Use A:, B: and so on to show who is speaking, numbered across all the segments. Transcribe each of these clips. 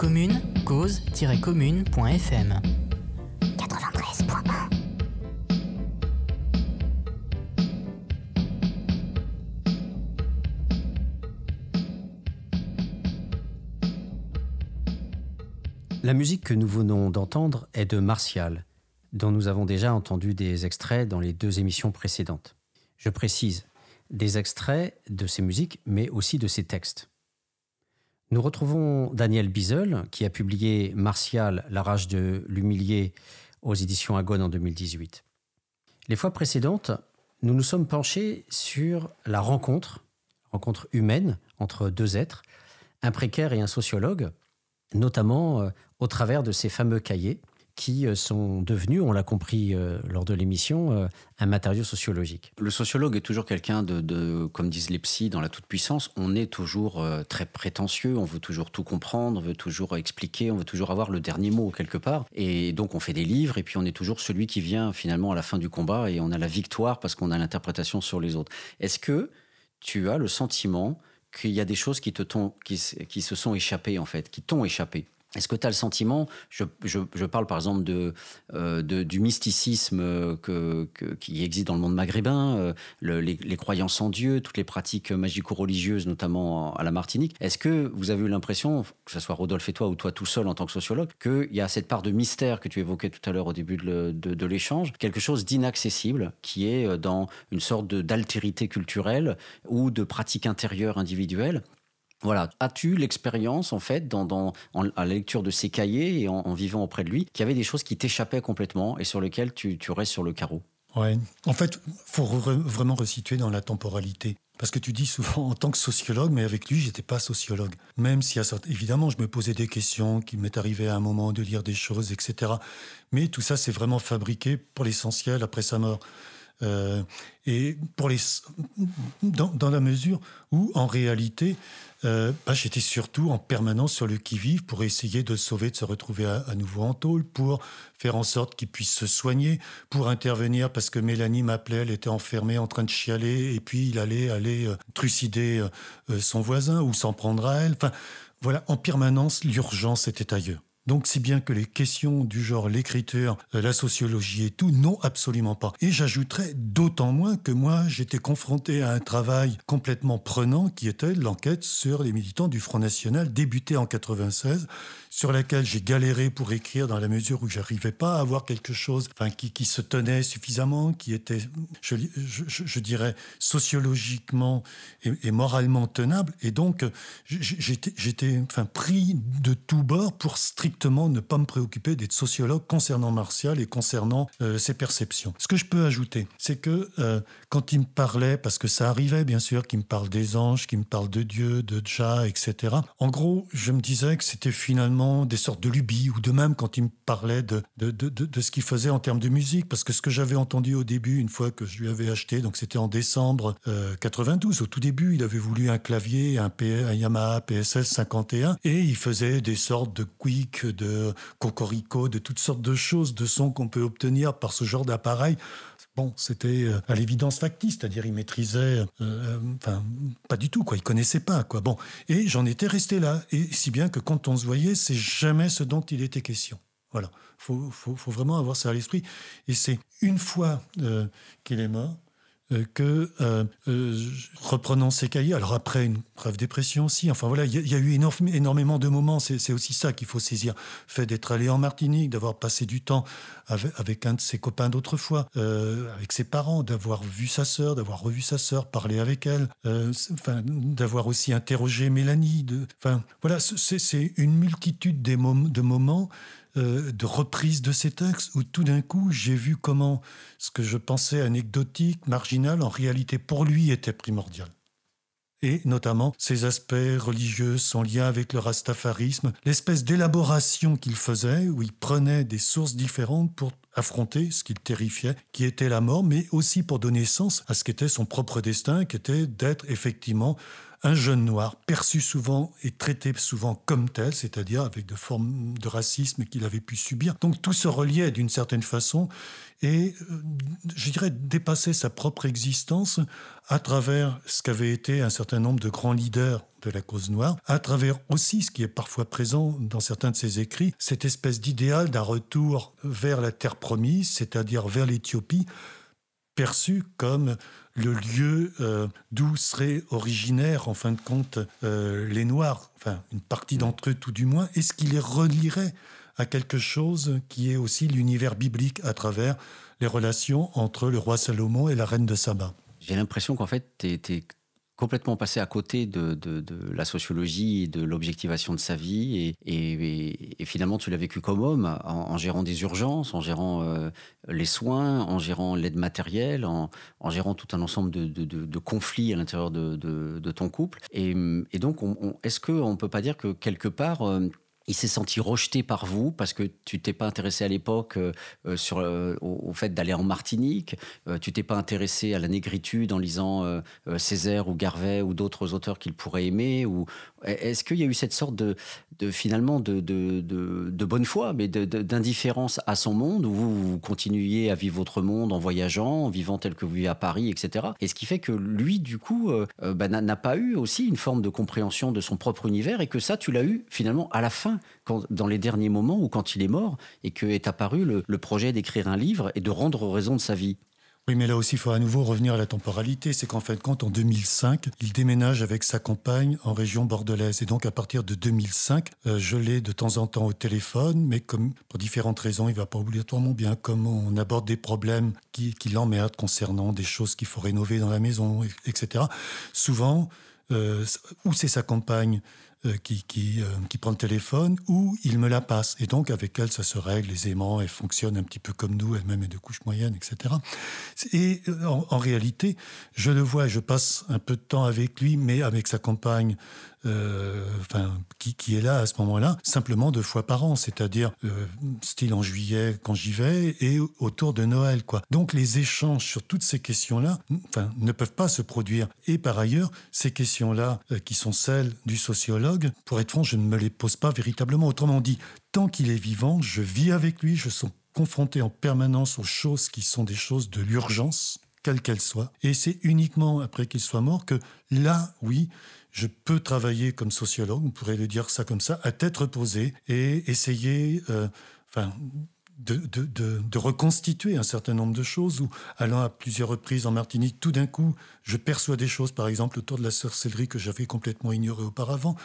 A: Commune, cause-commune.fm
B: 93.1
C: La musique que nous venons d'entendre est de Martial, dont nous avons déjà entendu des extraits dans les deux émissions précédentes. Je précise, des extraits de ses musiques, mais aussi de ses textes. Nous retrouvons Daniel Bizel, qui a publié Martial, La rage de l'humilier aux éditions Agone en 2018. Les fois précédentes, nous nous sommes penchés sur la rencontre, rencontre humaine entre deux êtres, un précaire et un sociologue, notamment euh, au travers de ces fameux cahiers qui euh, sont devenus, on l'a compris euh, lors de l'émission, euh, un matériau sociologique.
D: Le sociologue est toujours quelqu'un de, comme disent les psys, dans la toute-puissance. On est toujours très prétentieux, on veut toujours tout comprendre, on veut toujours expliquer, on veut toujours avoir le dernier mot quelque part. Et donc on fait des livres et puis on est toujours celui qui vient finalement à la fin du combat et on a la victoire parce qu'on a l'interprétation sur les autres. Est-ce que tu as le sentiment qu'il y a des choses qui, te qui, qui se sont échappées en fait, qui t'ont échappé? Est-ce que tu as le sentiment, je, parle par exemple de, euh, du mysticisme que, qui existe dans le monde maghrébin, euh, les, croyances en Dieu, toutes les pratiques magico-religieuses, notamment à la Martinique. Est-ce que vous avez eu l'impression, que ce soit Rodolphe et toi ou toi tout seul en tant que sociologue, qu'il y a cette part de mystère que tu évoquais tout à l'heure au début de, l'échange, quelque chose d'inaccessible qui est euh, dans une sorte d'altérité culturelle ou de pratique intérieure individuelle voilà. As-tu l'expérience, en fait, dans, à la lecture de ces cahiers et en, vivant auprès de lui, qu'il y avait des choses qui t'échappaient complètement et sur lesquelles tu, restes sur le carreau?
E: Ouais. En fait, faut vraiment resituer dans la temporalité. Parce que tu dis souvent en tant que sociologue, mais avec lui, j'étais pas sociologue. Même si, évidemment, je me posais des questions, qu'il m'est arrivé à un moment de lire des choses, etc. Mais tout ça, c'est vraiment fabriqué pour l'essentiel après sa mort. Euh, et pour les, dans, la mesure où, en réalité, euh, bah, j'étais surtout en permanence sur le qui-vive pour essayer de sauver, de se retrouver à, nouveau en tôle, pour faire en sorte qu'il puisse se soigner, pour intervenir parce que Mélanie m'appelait, elle était enfermée en train de chialer, et puis il allait aller euh, trucider son voisin ou s'en prendre à elle. Enfin, voilà, en permanence, l'urgence était ailleurs. Donc si bien que les questions du genre l'écriture, euh, la sociologie et tout, non, absolument pas. Et j'ajouterais d'autant moins que moi, j'étais confronté à un travail complètement prenant qui était l'enquête sur les militants du Front National, débuté en 96, sur laquelle j'ai galéré pour écrire dans la mesure où j'arrivais pas à avoir quelque chose enfin, qui, qui se tenait suffisamment, qui était, je, dirais, sociologiquement et, et, moralement tenable. Et donc, j'étais enfin, pris de tous bords pour strictement ne pas me préoccuper d'être sociologue concernant Martial et concernant euh, ses perceptions. Ce que je peux ajouter, c'est que euh, quand il me parlait, parce que ça arrivait bien sûr, qu'il me parle des anges, qu'il me parle de Dieu, de Dja, etc. En gros, je me disais que c'était finalement des sortes de lubies, ou de même quand il me parlait de, de, de, de ce qu'il faisait en termes de musique, parce que ce que j'avais entendu au début, une fois que je lui avais acheté, donc c'était en décembre 92, euh, au tout début, il avait voulu un clavier, un, un Yamaha PSS 51, et il faisait des sortes de quick, de cocorico, de toutes sortes de choses, de sons qu'on peut obtenir par ce genre d'appareil. Bon, c'était euh, à l'évidence factice, c'est-à-dire il maîtrisait, euh, enfin pas du tout quoi, il connaissait pas quoi. Bon, et j'en étais resté là, et si bien que quand on se voyait, c'est jamais ce dont il était question. Voilà, faut, faut, faut vraiment avoir ça à l'esprit. Et c'est une fois euh, qu'il est mort euh, que euh, euh, reprenant ses cahiers, alors après une brève dépression aussi, enfin voilà, il y, a eu énormément de moments, c'est aussi ça qu'il faut saisir. Fait d'être allé en Martinique, d'avoir passé du temps avec, un de ses copains d'autrefois, avec ses parents, d'avoir vu sa sœur, d'avoir revu sa sœur, parler avec elle, d'avoir aussi interrogé Mélanie. Enfin voilà, c'est une multitude de moments euh, de reprise de ces textes où tout d'un coup j'ai vu comment ce que je pensais anecdotique, marginal, en réalité pour lui était primordial. Et notamment ses aspects religieux, son lien avec le rastafarisme, l'espèce d'élaboration qu'il faisait où il prenait des sources différentes pour affronter ce qu'il terrifiait, qui était la mort, mais aussi pour donner sens à ce qu'était son propre destin, qui était d'être effectivement un jeune noir perçu souvent et traité souvent comme tel, c'est-à-dire avec de formes de racisme qu'il avait pu subir. Donc tout se reliait d'une certaine façon et, euh, je dirais, dépasser sa propre existence à travers ce qu'avaient été un certain nombre de grands leaders de la cause noire, à travers aussi ce qui est parfois présent dans certains de ses écrits, cette espèce d'idéal d'un retour vers la terre promise, c'est-à-dire vers l'Éthiopie, perçu comme le lieu euh, d'où seraient originaires, en fin de compte, euh, les Noirs, enfin une partie d'entre eux tout du moins, est-ce qu'il les relierait à quelque chose qui est aussi l'univers biblique à travers les relations entre le roi Salomon et la reine de Saba?
D: J'ai l'impression qu'en fait, tu es, complètement passé à côté de, la sociologie et de l'objectivation de sa vie. Et, finalement, tu l'as vécu comme homme, en, gérant des urgences, en gérant euh, les soins, en gérant l'aide matérielle, en, gérant tout un ensemble de, conflits à l'intérieur de, ton couple. Et, donc, est-ce qu'on ne peut pas dire que quelque part... Euh, il s'est senti rejeté par vous parce que tu t'es pas intéressé à l'époque euh, euh, sur euh, au, fait d'aller en Martinique, tu t'es pas intéressé à la négritude en lisant Césaire ou Garvey ou d'autres auteurs qu'il pourrait aimer ou est-ce qu'il y a eu cette sorte de, finalement de, de, bonne foi, mais d'indifférence à son monde, où vous, continuiez à vivre votre monde en voyageant, en vivant tel que vous vivez à Paris, etc. Et ce qui fait que lui, du coup, euh, euh, bah, n'a pas eu aussi une forme de compréhension de son propre univers, et que ça, tu l'as eu finalement à la fin, dans les derniers moments ou quand il est mort, et que est apparu le projet d'écrire un livre et de rendre raison de sa vie.
E: Oui, mais là aussi, il faut à nouveau revenir à la temporalité. C'est qu'en fin de compte, en 2005, il déménage avec sa compagne en région bordelaise. Et donc, à partir de 2005, euh, je l'ai de temps en temps au téléphone, mais comme pour différentes raisons, il va pas obligatoirement bien. Comme on aborde des problèmes qui, qui l'emmerdent concernant des choses qu'il faut rénover dans la maison, etc. Souvent, euh, ou c'est sa compagne qui, qui, euh, qui, prend le téléphone ou il me la passe. Et donc, avec elle, ça se règle aisément. Elle fonctionne un petit peu comme nous, elle-même est de couche moyenne, etc. Et euh, en, réalité, je le vois, je passe un peu de temps avec lui, mais avec sa compagne, euh, enfin, qui, est là à ce moment-là, simplement deux fois par an, c'est-à-dire euh, style en juillet quand j'y vais et autour de Noël, quoi. Donc les échanges sur toutes ces questions-là, enfin, ne peuvent pas se produire. Et par ailleurs, ces questions-là, euh, qui sont celles du sociologue, pour être franc, je ne me les pose pas véritablement. Autrement dit, tant qu'il est vivant, je vis avec lui, je suis confronté en permanence aux choses qui sont des choses de l'urgence, quelle qu'elle soit. Et c'est uniquement après qu'il soit mort que là, oui, je peux travailler comme sociologue, on pourrait le dire ça comme ça, à tête reposée et essayer, euh, de, de, reconstituer un certain nombre de choses, ou allant à plusieurs reprises en Martinique, tout d'un coup, je perçois des choses, par exemple, autour de la sorcellerie que j'avais complètement ignorée auparavant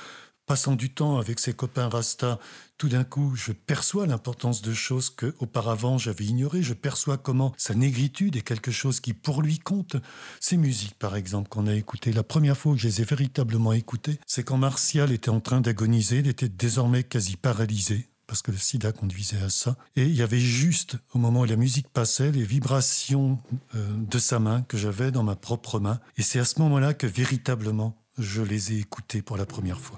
E: passant du temps avec ses copains Rasta, tout d'un coup, je perçois l'importance de choses que auparavant j'avais ignorées. Je perçois comment sa négritude est quelque chose qui pour lui compte. Ces musiques, par exemple, qu'on a écoutées, la première fois que je les ai véritablement écoutées, c'est quand Martial était en train d'agoniser, il était désormais quasi paralysé parce que le sida conduisait à ça. Et il y avait juste, au moment où la musique passait, les vibrations euh, de sa main que j'avais dans ma propre main. Et c'est à ce moment-là que véritablement, je les ai écoutées pour la première fois.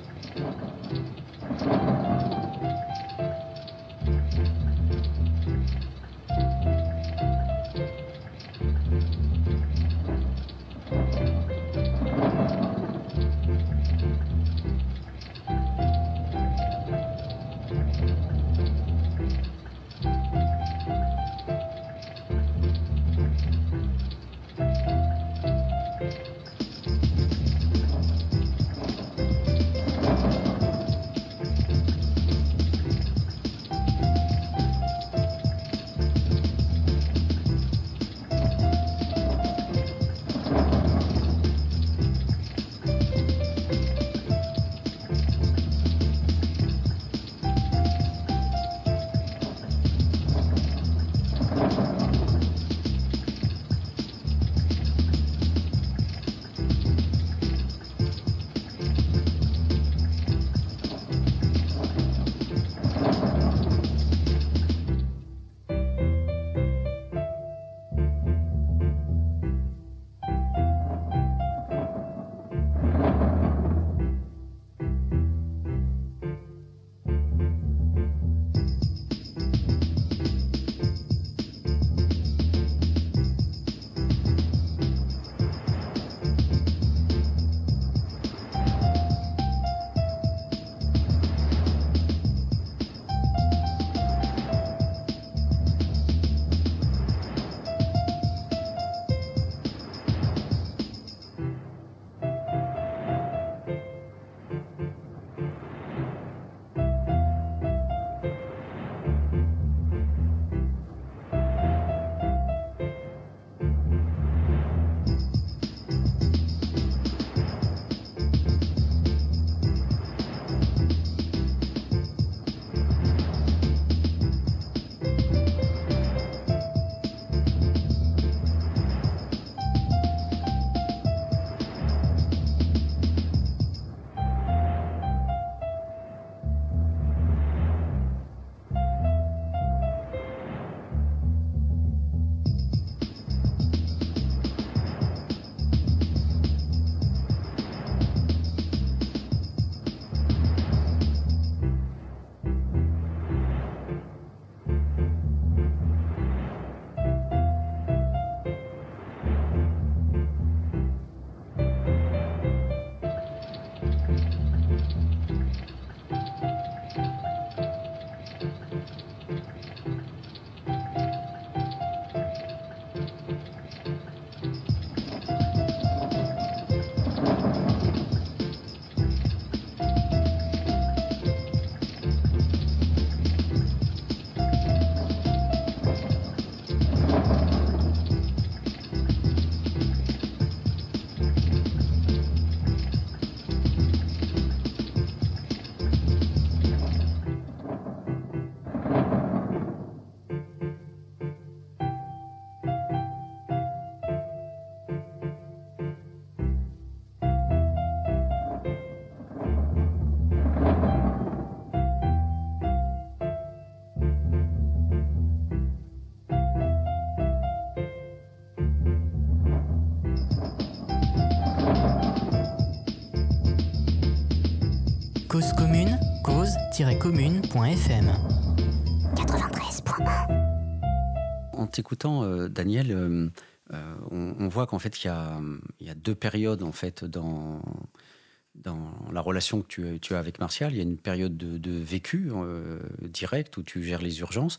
A: cause-commune.fm
B: 93.1
D: En t'écoutant, euh, Daniel, euh, euh, on, voit qu'en fait, il y a, deux périodes en fait dans, la relation que tu, as avec Martial. Il y a une période de, de vécu direct où tu gères les urgences.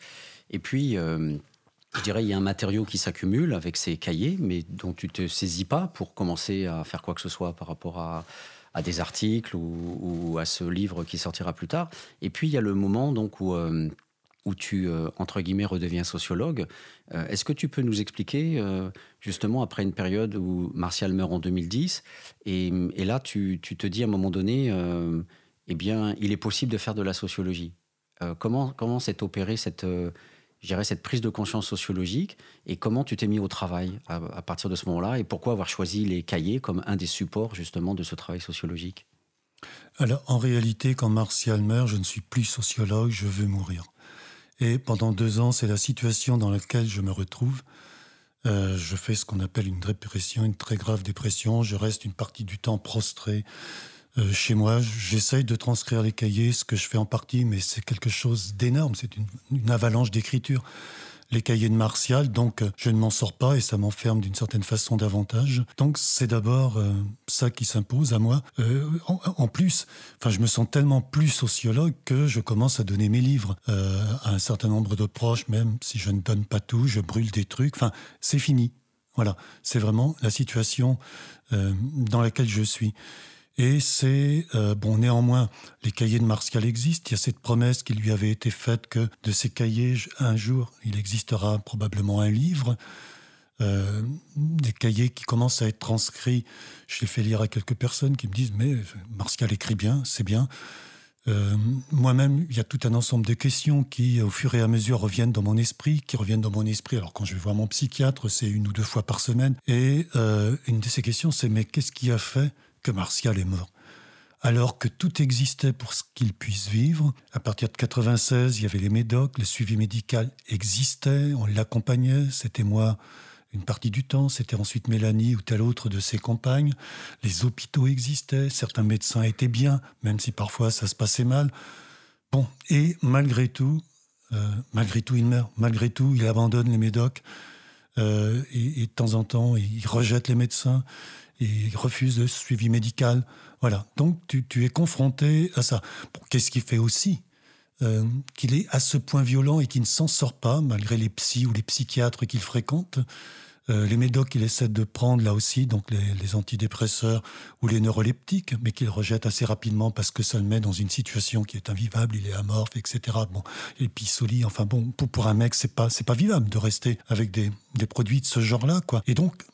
D: Et puis, je dirais, il y a un matériau qui s'accumule avec ces cahiers, mais dont tu te saisis pas pour commencer à faire quoi que ce soit par rapport à, à des articles ou, à ce livre qui sortira plus tard. Et puis, il y a le moment donc où, euh, où tu, euh, entre guillemets, redeviens sociologue. Euh, Est-ce que tu peux nous expliquer, justement, après une période où Martial meurt en 2010, et, et là, tu, tu te dis à un moment donné, eh bien, il est possible de faire de la sociologie. Comment comment s'est opérée cette, dirais, cette prise de conscience sociologique et comment tu t'es mis au travail à, à partir de ce moment-là et pourquoi avoir choisi les cahiers comme un des supports justement de ce travail sociologique?
E: Alors, en réalité, quand Martial meurt, je ne suis plus sociologue, je veux mourir. Et pendant deux ans, c'est la situation dans laquelle je me retrouve. Euh, je fais ce qu'on appelle une dépression, une très grave dépression. Je reste une partie du temps prostré euh, chez moi. J'essaye de transcrire les cahiers, ce que je fais en partie, mais c'est quelque chose d'énorme. C'est une, avalanche d'écriture. Les cahiers de Martial, donc euh, je ne m'en sors pas et ça m'enferme d'une certaine façon davantage. Donc c'est d'abord euh, ça qui s'impose à moi. En, en plus, enfin je me sens tellement plus sociologue que je commence à donner mes livres à un certain nombre de proches, même si je ne donne pas tout, je brûle des trucs. Enfin, c'est fini. Voilà, c'est vraiment la situation dans laquelle je suis. Et c'est, euh, bon, néanmoins, les cahiers de Martial existent. Il y a cette promesse qui lui avait été faite que de ces cahiers, un jour, il existera probablement un livre. Euh, des cahiers qui commencent à être transcrits. Je les fais lire à quelques personnes qui me disent Mais Martial écrit bien, c'est bien. Euh, Moi-même, il y a tout un ensemble de questions qui, au fur et à mesure, reviennent dans mon esprit, qui reviennent dans mon esprit. Alors, quand je vais voir mon psychiatre, c'est une ou deux fois par semaine. Et une de ces questions, c'est mais qu'est-ce qui a fait que Martial est mort alors que tout existait pour qu'il puisse vivre. À partir de 96, il y avait les médocs, le suivi médical existait, on l'accompagnait, c'était moi une partie du temps, c'était ensuite Mélanie ou telle autre de ses compagnes. Les hôpitaux existaient, certains médecins étaient bien, même si parfois ça se passait mal. Bon, et malgré tout, euh, malgré tout, il meurt. Malgré tout, il abandonne les médocs. Euh, et, de temps en temps, il rejette les médecins. Et il refuse le suivi médical. Voilà. Donc, tu, es confronté à ça. Qu'est-ce qui fait aussi euh, qu'il est à ce point violent et qu'il ne s'en sort pas, malgré les psys ou les psychiatres qu'il fréquente euh, les médocs qu'il essaie de prendre là aussi, donc les, antidépresseurs ou les neuroleptiques, mais qu'il rejette assez rapidement parce que ça le met dans une situation qui est invivable, il est amorphe, etc. Bon, et pisoli, enfin bon, pour, un mec, c'est pas pas vivable de rester avec des, des produits de ce genre-là, quoi. Et donc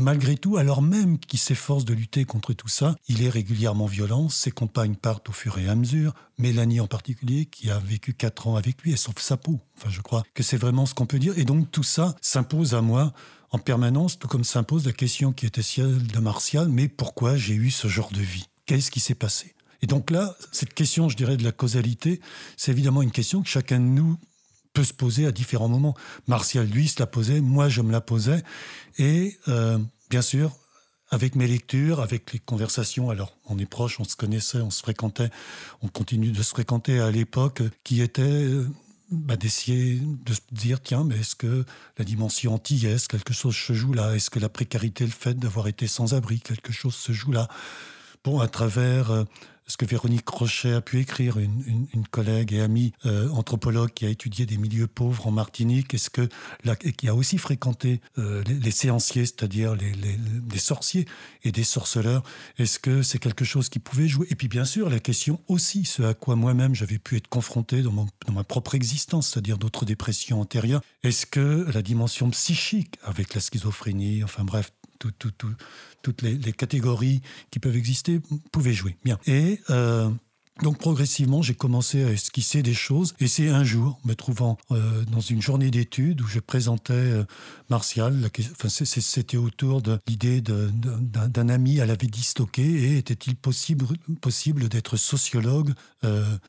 E: Malgré tout, alors même qu'il s'efforce de lutter contre tout ça, il est régulièrement violent, ses compagnes partent au fur et à mesure, Mélanie en particulier, qui a vécu quatre ans avec lui, elle sauve sa peau. Enfin, je crois que c'est vraiment ce qu'on peut dire. Et donc tout ça s'impose à moi en permanence, tout comme s'impose la question qui était celle de Martial, mais pourquoi j'ai eu ce genre de vie? Qu'est-ce qui s'est passé? Et donc là, cette question, je dirais, de la causalité, c'est évidemment une question que chacun de nous peut se poser à différents moments. Martial, lui, se la posait, moi, je me la posais. Et euh, bien sûr, avec mes lectures, avec les conversations, alors on est proches, on se connaissait, on se fréquentait, on continue de se fréquenter à l'époque, qui était euh, bah, d'essayer de se dire, tiens, mais est-ce que la dimension antillaise, quelque chose se joue là? Est-ce que la précarité, le fait d'avoir été sans abri, quelque chose se joue là? Bon, à travers... Euh, ce que Véronique Rochet a pu écrire, une, collègue et amie euh, anthropologue qui a étudié des milieux pauvres en Martinique, est-ce que et qui a aussi fréquenté euh, les, séanciers, c'est-à-dire les, sorciers et des sorceleurs, est-ce que c'est quelque chose qui pouvait jouer? Et puis bien sûr, la question aussi, ce à quoi moi-même j'avais pu être confronté dans, dans ma propre existence, c'est-à-dire d'autres dépressions antérieures, est-ce que la dimension psychique, avec la schizophrénie, enfin bref, tout, tout, tout, toutes les, catégories qui peuvent exister pouvaient jouer. Bien. Et euh, donc progressivement, j'ai commencé à esquisser des choses. Et c'est un jour, me trouvant euh, dans une journée d'études où je présentais euh, Martial, enfin, c'était autour de l'idée d'un ami à la vie disloquée et était-il possible, possible d'être sociologue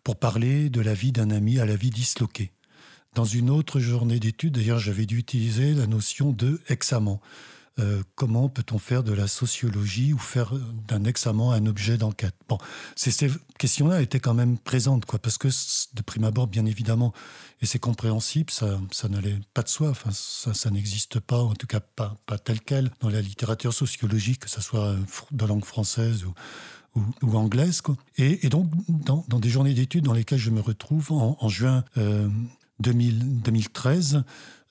E: pour parler de la vie d'un ami à la vie disloquée dans une autre journée d'études, d'ailleurs, j'avais dû utiliser la notion de examen euh, comment peut-on faire de la sociologie ou faire d'un examen un objet d'enquête? Bon, ces questions-là étaient quand même présentes, quoi, parce que de prime abord, bien évidemment, et c'est compréhensible, ça, ça n'allait pas de soi, enfin, ça, ça n'existe pas, en tout cas pas, pas tel quel, dans la littérature sociologique, que ce soit de langue française ou, anglaise. Quoi. Et, donc, dans, des journées d'études dans lesquelles je me retrouve en, juin euh, 2000, 2013, euh,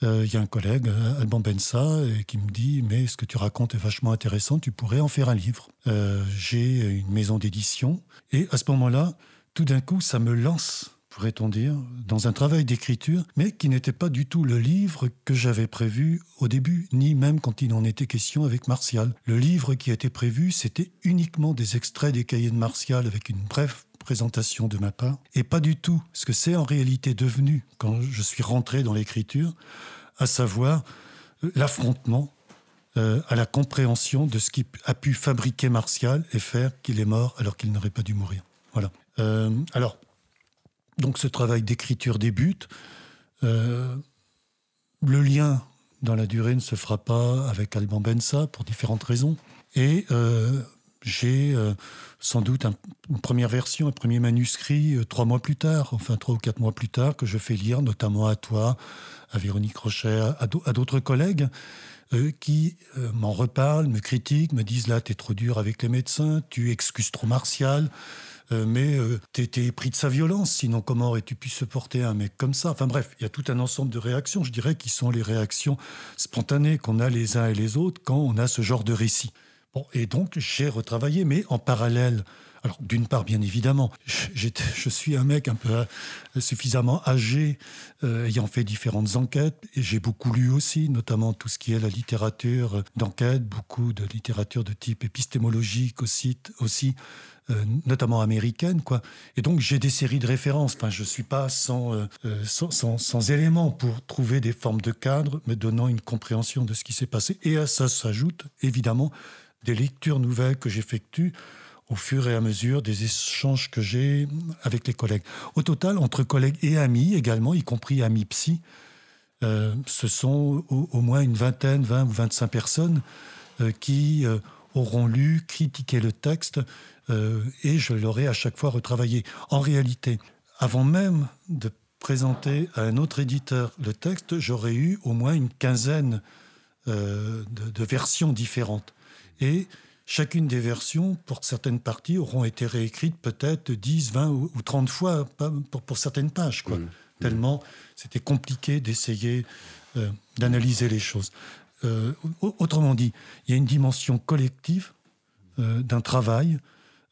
E: il y a un collègue, euh, Alban Bensa, qui me dit Mais ce que tu racontes est vachement intéressant, tu pourrais en faire un livre. Euh, j'ai une maison d'édition. Et à ce moment-là, tout d'un coup, ça me lance, pourrait-on dire, dans un travail d'écriture, mais qui n'était pas du tout le livre que j'avais prévu au début, ni même quand il en était question avec Martial. Le livre qui était prévu, c'était uniquement des extraits des cahiers de Martial avec une brève de ma part, et pas du tout ce que c'est en réalité devenu quand je suis rentré dans l'écriture, à savoir euh, l'affrontement euh, à la compréhension de ce qui a pu fabriquer Martial et faire qu'il est mort alors qu'il n'aurait pas dû mourir. Voilà. Euh, alors, donc ce travail d'écriture débute. le lien dans la durée ne se fera pas avec Alban Bensa pour différentes raisons. Et j'ai euh, sans doute une première version, un premier manuscrit euh, trois mois plus tard, enfin trois ou quatre mois plus tard, que je fais lire notamment à toi, à Véronique Rochet, à, d'autres collègues. Euh, qui m'en reparlent, me critiquent, me disent là, t'es trop dur avec les médecins, tu excuses trop Martial, mais t'es pris de sa violence, sinon comment aurais-tu pu supporter un mec comme ça? Enfin bref, il y a tout un ensemble de réactions, je dirais, qui sont les réactions spontanées qu'on a les uns et les autres quand on a ce genre de récit et donc j'ai retravaillé, mais en parallèle. Alors, d'une part, bien évidemment, je suis un mec un peu euh, suffisamment âgé, euh, ayant fait différentes enquêtes, et j'ai beaucoup lu aussi, notamment tout ce qui est la littérature d'enquête, beaucoup de littérature de type épistémologique aussi, aussi euh, notamment américaine, quoi. Et donc j'ai des séries de références. Enfin, je suis pas sans, sans, sans, sans, éléments pour trouver des formes de cadre, me donnant une compréhension de ce qui s'est passé. Et à ça s'ajoute évidemment des lectures nouvelles que j'effectue au fur et à mesure des échanges que j'ai avec les collègues. Au total, entre collègues et amis également, y compris amis psy, euh, ce sont au, moins une vingtaine, 20 ou 25 personnes euh, qui euh, auront lu, critiqué le texte et je l'aurai à chaque fois retravaillé. En réalité, avant même de présenter à un autre éditeur le texte, j'aurais eu au moins une quinzaine de, de versions différentes. Et chacune des versions, pour certaines parties, auront été réécrites peut-être 10, 20 ou 30 fois pour, pour certaines pages. Quoi. Mmh. Tellement c'était compliqué d'essayer euh, d'analyser les choses. Euh, autrement dit, il y a une dimension collective euh, d'un travail,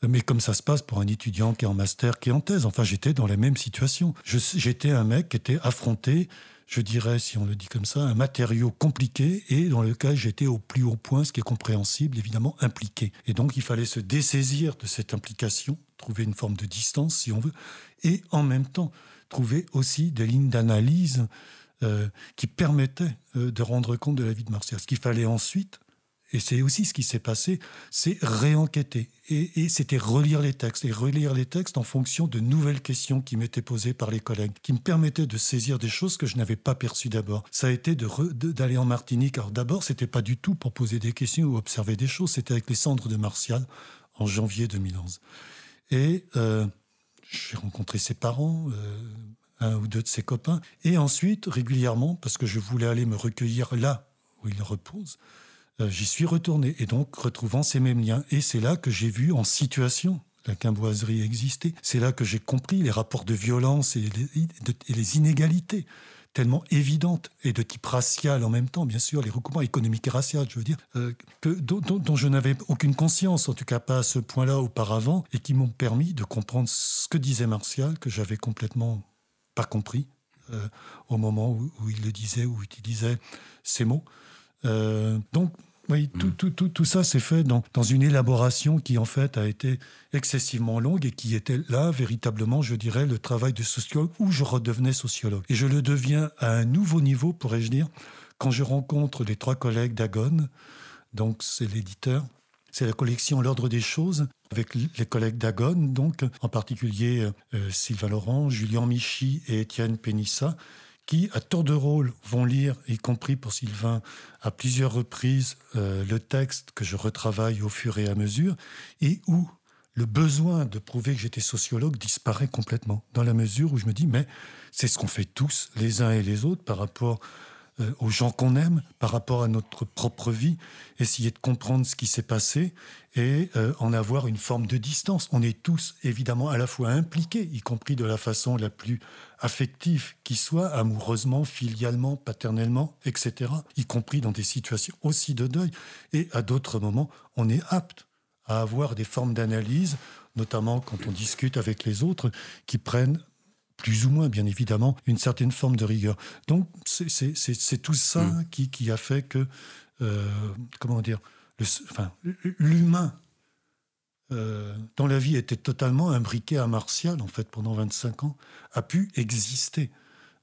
E: mais comme ça se passe pour un étudiant qui est en master, qui est en thèse. Enfin, j'étais dans la même situation. J'étais un mec qui était affronté je dirais, si on le dit comme ça, un matériau compliqué et dans lequel j'étais au plus haut point, ce qui est compréhensible, évidemment, impliqué. Et donc il fallait se dessaisir de cette implication, trouver une forme de distance, si on veut, et en même temps trouver aussi des lignes d'analyse euh, qui permettaient euh, de rendre compte de la vie de Martial. Ce qu'il fallait ensuite, et c'est aussi ce qui s'est passé, c'est réenquêter. Et, c'était relire les textes, et relire les textes en fonction de nouvelles questions qui m'étaient posées par les collègues, qui me permettaient de saisir des choses que je n'avais pas perçues d'abord. Ça a été d'aller en Martinique. Alors d'abord, c'était pas du tout pour poser des questions ou observer des choses, c'était avec les cendres de Martial en janvier 2011. Et euh, j'ai rencontré ses parents, euh, un ou deux de ses copains, et ensuite, régulièrement, parce que je voulais aller me recueillir là où il repose, j'y suis retourné et donc retrouvant ces mêmes liens. Et c'est là que j'ai vu en situation la quimboiserie exister. C'est là que j'ai compris les rapports de violence et les, inégalités tellement évidentes et de type racial en même temps, bien sûr, les recoupements économiques et raciaux, je veux dire, euh, dont, je n'avais aucune conscience, en tout cas pas à ce point-là auparavant, et qui m'ont permis de comprendre ce que disait Martial, que j'avais complètement pas compris euh, au moment où, il le disait, où il utilisait ces mots. Euh, donc, oui, tout, tout, tout, tout ça s'est fait dans, dans, une élaboration qui, en fait, a été excessivement longue et qui était là, véritablement, je dirais, le travail de sociologue où je redevenais sociologue. Et je le deviens à un nouveau niveau, pourrais-je dire, quand je rencontre les trois collègues d'Agone, donc c'est l'éditeur, c'est la collection L'Ordre des Choses, avec les collègues d'Agone, donc en particulier euh, Sylvain Laurent, Julien Michy et Étienne Pénissa, qui, à tour de rôle, vont lire, y compris pour Sylvain, à plusieurs reprises, euh, le texte que je retravaille au fur et à mesure, et où le besoin de prouver que j'étais sociologue disparaît complètement, dans la mesure où je me dis, mais c'est ce qu'on fait tous, les uns et les autres, par rapport euh, aux gens qu'on aime, par rapport à notre propre vie, essayer de comprendre ce qui s'est passé et euh, en avoir une forme de distance. On est tous évidemment à la fois impliqués, y compris de la façon la plus affective qui soit, amoureusement, filialement, paternellement, etc., y compris dans des situations aussi de deuil. Et à d'autres moments, on est apte à avoir des formes d'analyse, notamment quand on discute avec les autres, qui prennent plus ou moins, bien évidemment, une certaine forme de rigueur. Donc, c'est tout ça mm. qui, a fait que, euh, comment dire, l'humain, euh, dont la vie était totalement imbriquée à Martial, en fait, pendant 25 ans, a pu exister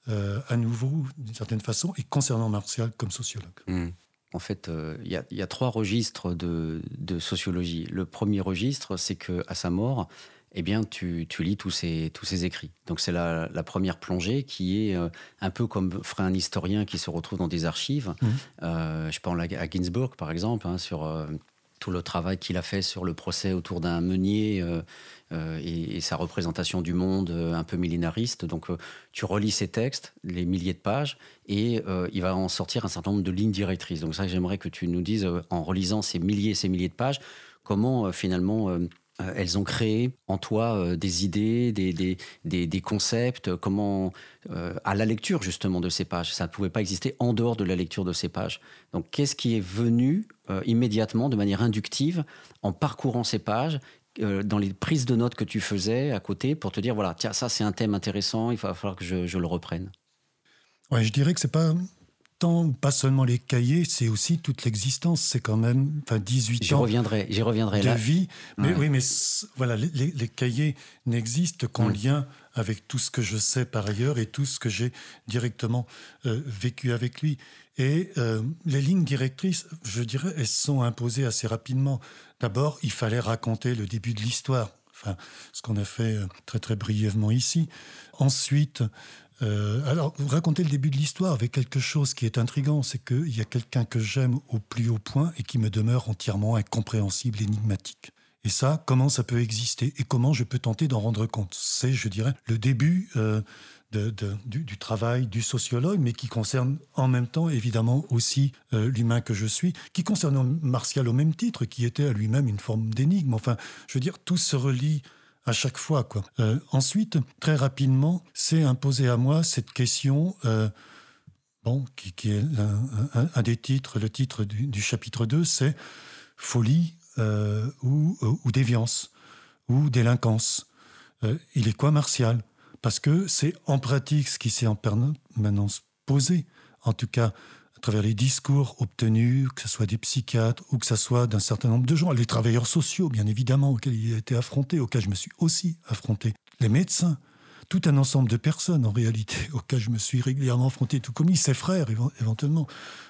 E: euh, à nouveau, d'une certaine façon, et concernant Martial comme sociologue.
D: Mm. En fait, il y, a trois registres de, de, sociologie. Le premier registre, c'est que à sa mort, eh bien, tu, lis tous ces, tous ces écrits. Donc, c'est la, première plongée qui est euh, un peu comme ferait un historien qui se retrouve dans des archives. Mmh. Euh, je pense à Ginsburg, par exemple, hein, sur euh, tout le travail qu'il a fait sur le procès autour d'un meunier et, sa représentation du monde un peu millénariste. Donc, tu relis ces textes, les milliers de pages, et il va en sortir un certain nombre de lignes directrices. Donc, ça, j'aimerais que tu nous dises, en relisant ces milliers et ces milliers de pages, comment finalement euh, elles ont créé en toi euh, des idées, des, des, concepts, comment, euh, à la lecture justement de ces pages. Ça ne pouvait pas exister en dehors de la lecture de ces pages. Donc qu'est-ce qui est venu immédiatement, de manière inductive, en parcourant ces pages dans les prises de notes que tu faisais à côté pour te dire voilà tiens ça c'est un thème intéressant il va falloir que je, je le reprenne?
E: Ouais je dirais que c'est pas pas seulement les cahiers, c'est aussi toute l'existence. C'est quand même enfin, 18
D: j'y
E: ans
D: reviendrai, j'y reviendrai
E: de vie. Mais oui, mais voilà, les, cahiers n'existent qu'en mm. lien avec tout ce que je sais par ailleurs et tout ce que j'ai directement euh, vécu avec lui. Et euh, les lignes directrices, je dirais, elles sont imposées assez rapidement. D'abord, il fallait raconter le début de l'histoire. Enfin, ce qu'on a fait euh, très très brièvement ici. Ensuite, euh, alors, vous racontez le début de l'histoire avec quelque chose qui est intrigant, c'est qu'il y a quelqu'un que j'aime au plus haut point et qui me demeure entièrement incompréhensible, énigmatique. Et ça, comment ça peut exister et comment je peux tenter d'en rendre compte? C'est, je dirais, le début euh, du, travail du sociologue, mais qui concerne en même temps, évidemment, aussi euh, l'humain que je suis, qui concerne Martial au même titre, qui était à lui-même une forme d'énigme. Enfin, je veux dire, tout se relie à chaque fois. Quoi. Euh, ensuite, très rapidement, c'est imposé à moi cette question, euh, bon, qui, est un, des titres, le titre du, chapitre 2, c'est folie euh, ou, ou, déviance ou délinquance. il est quoi Martial? Parce que c'est en pratique ce qui s'est en permanence posé, en tout cas travers les discours obtenus, que ce soit des psychiatres ou que ce soit d'un certain nombre de gens, les travailleurs sociaux, bien évidemment, auxquels il a été affronté, auxquels je me suis aussi affronté, les médecins, tout un ensemble de personnes en réalité auxquelles je me suis régulièrement affronté, tout comme ses frères éventuellement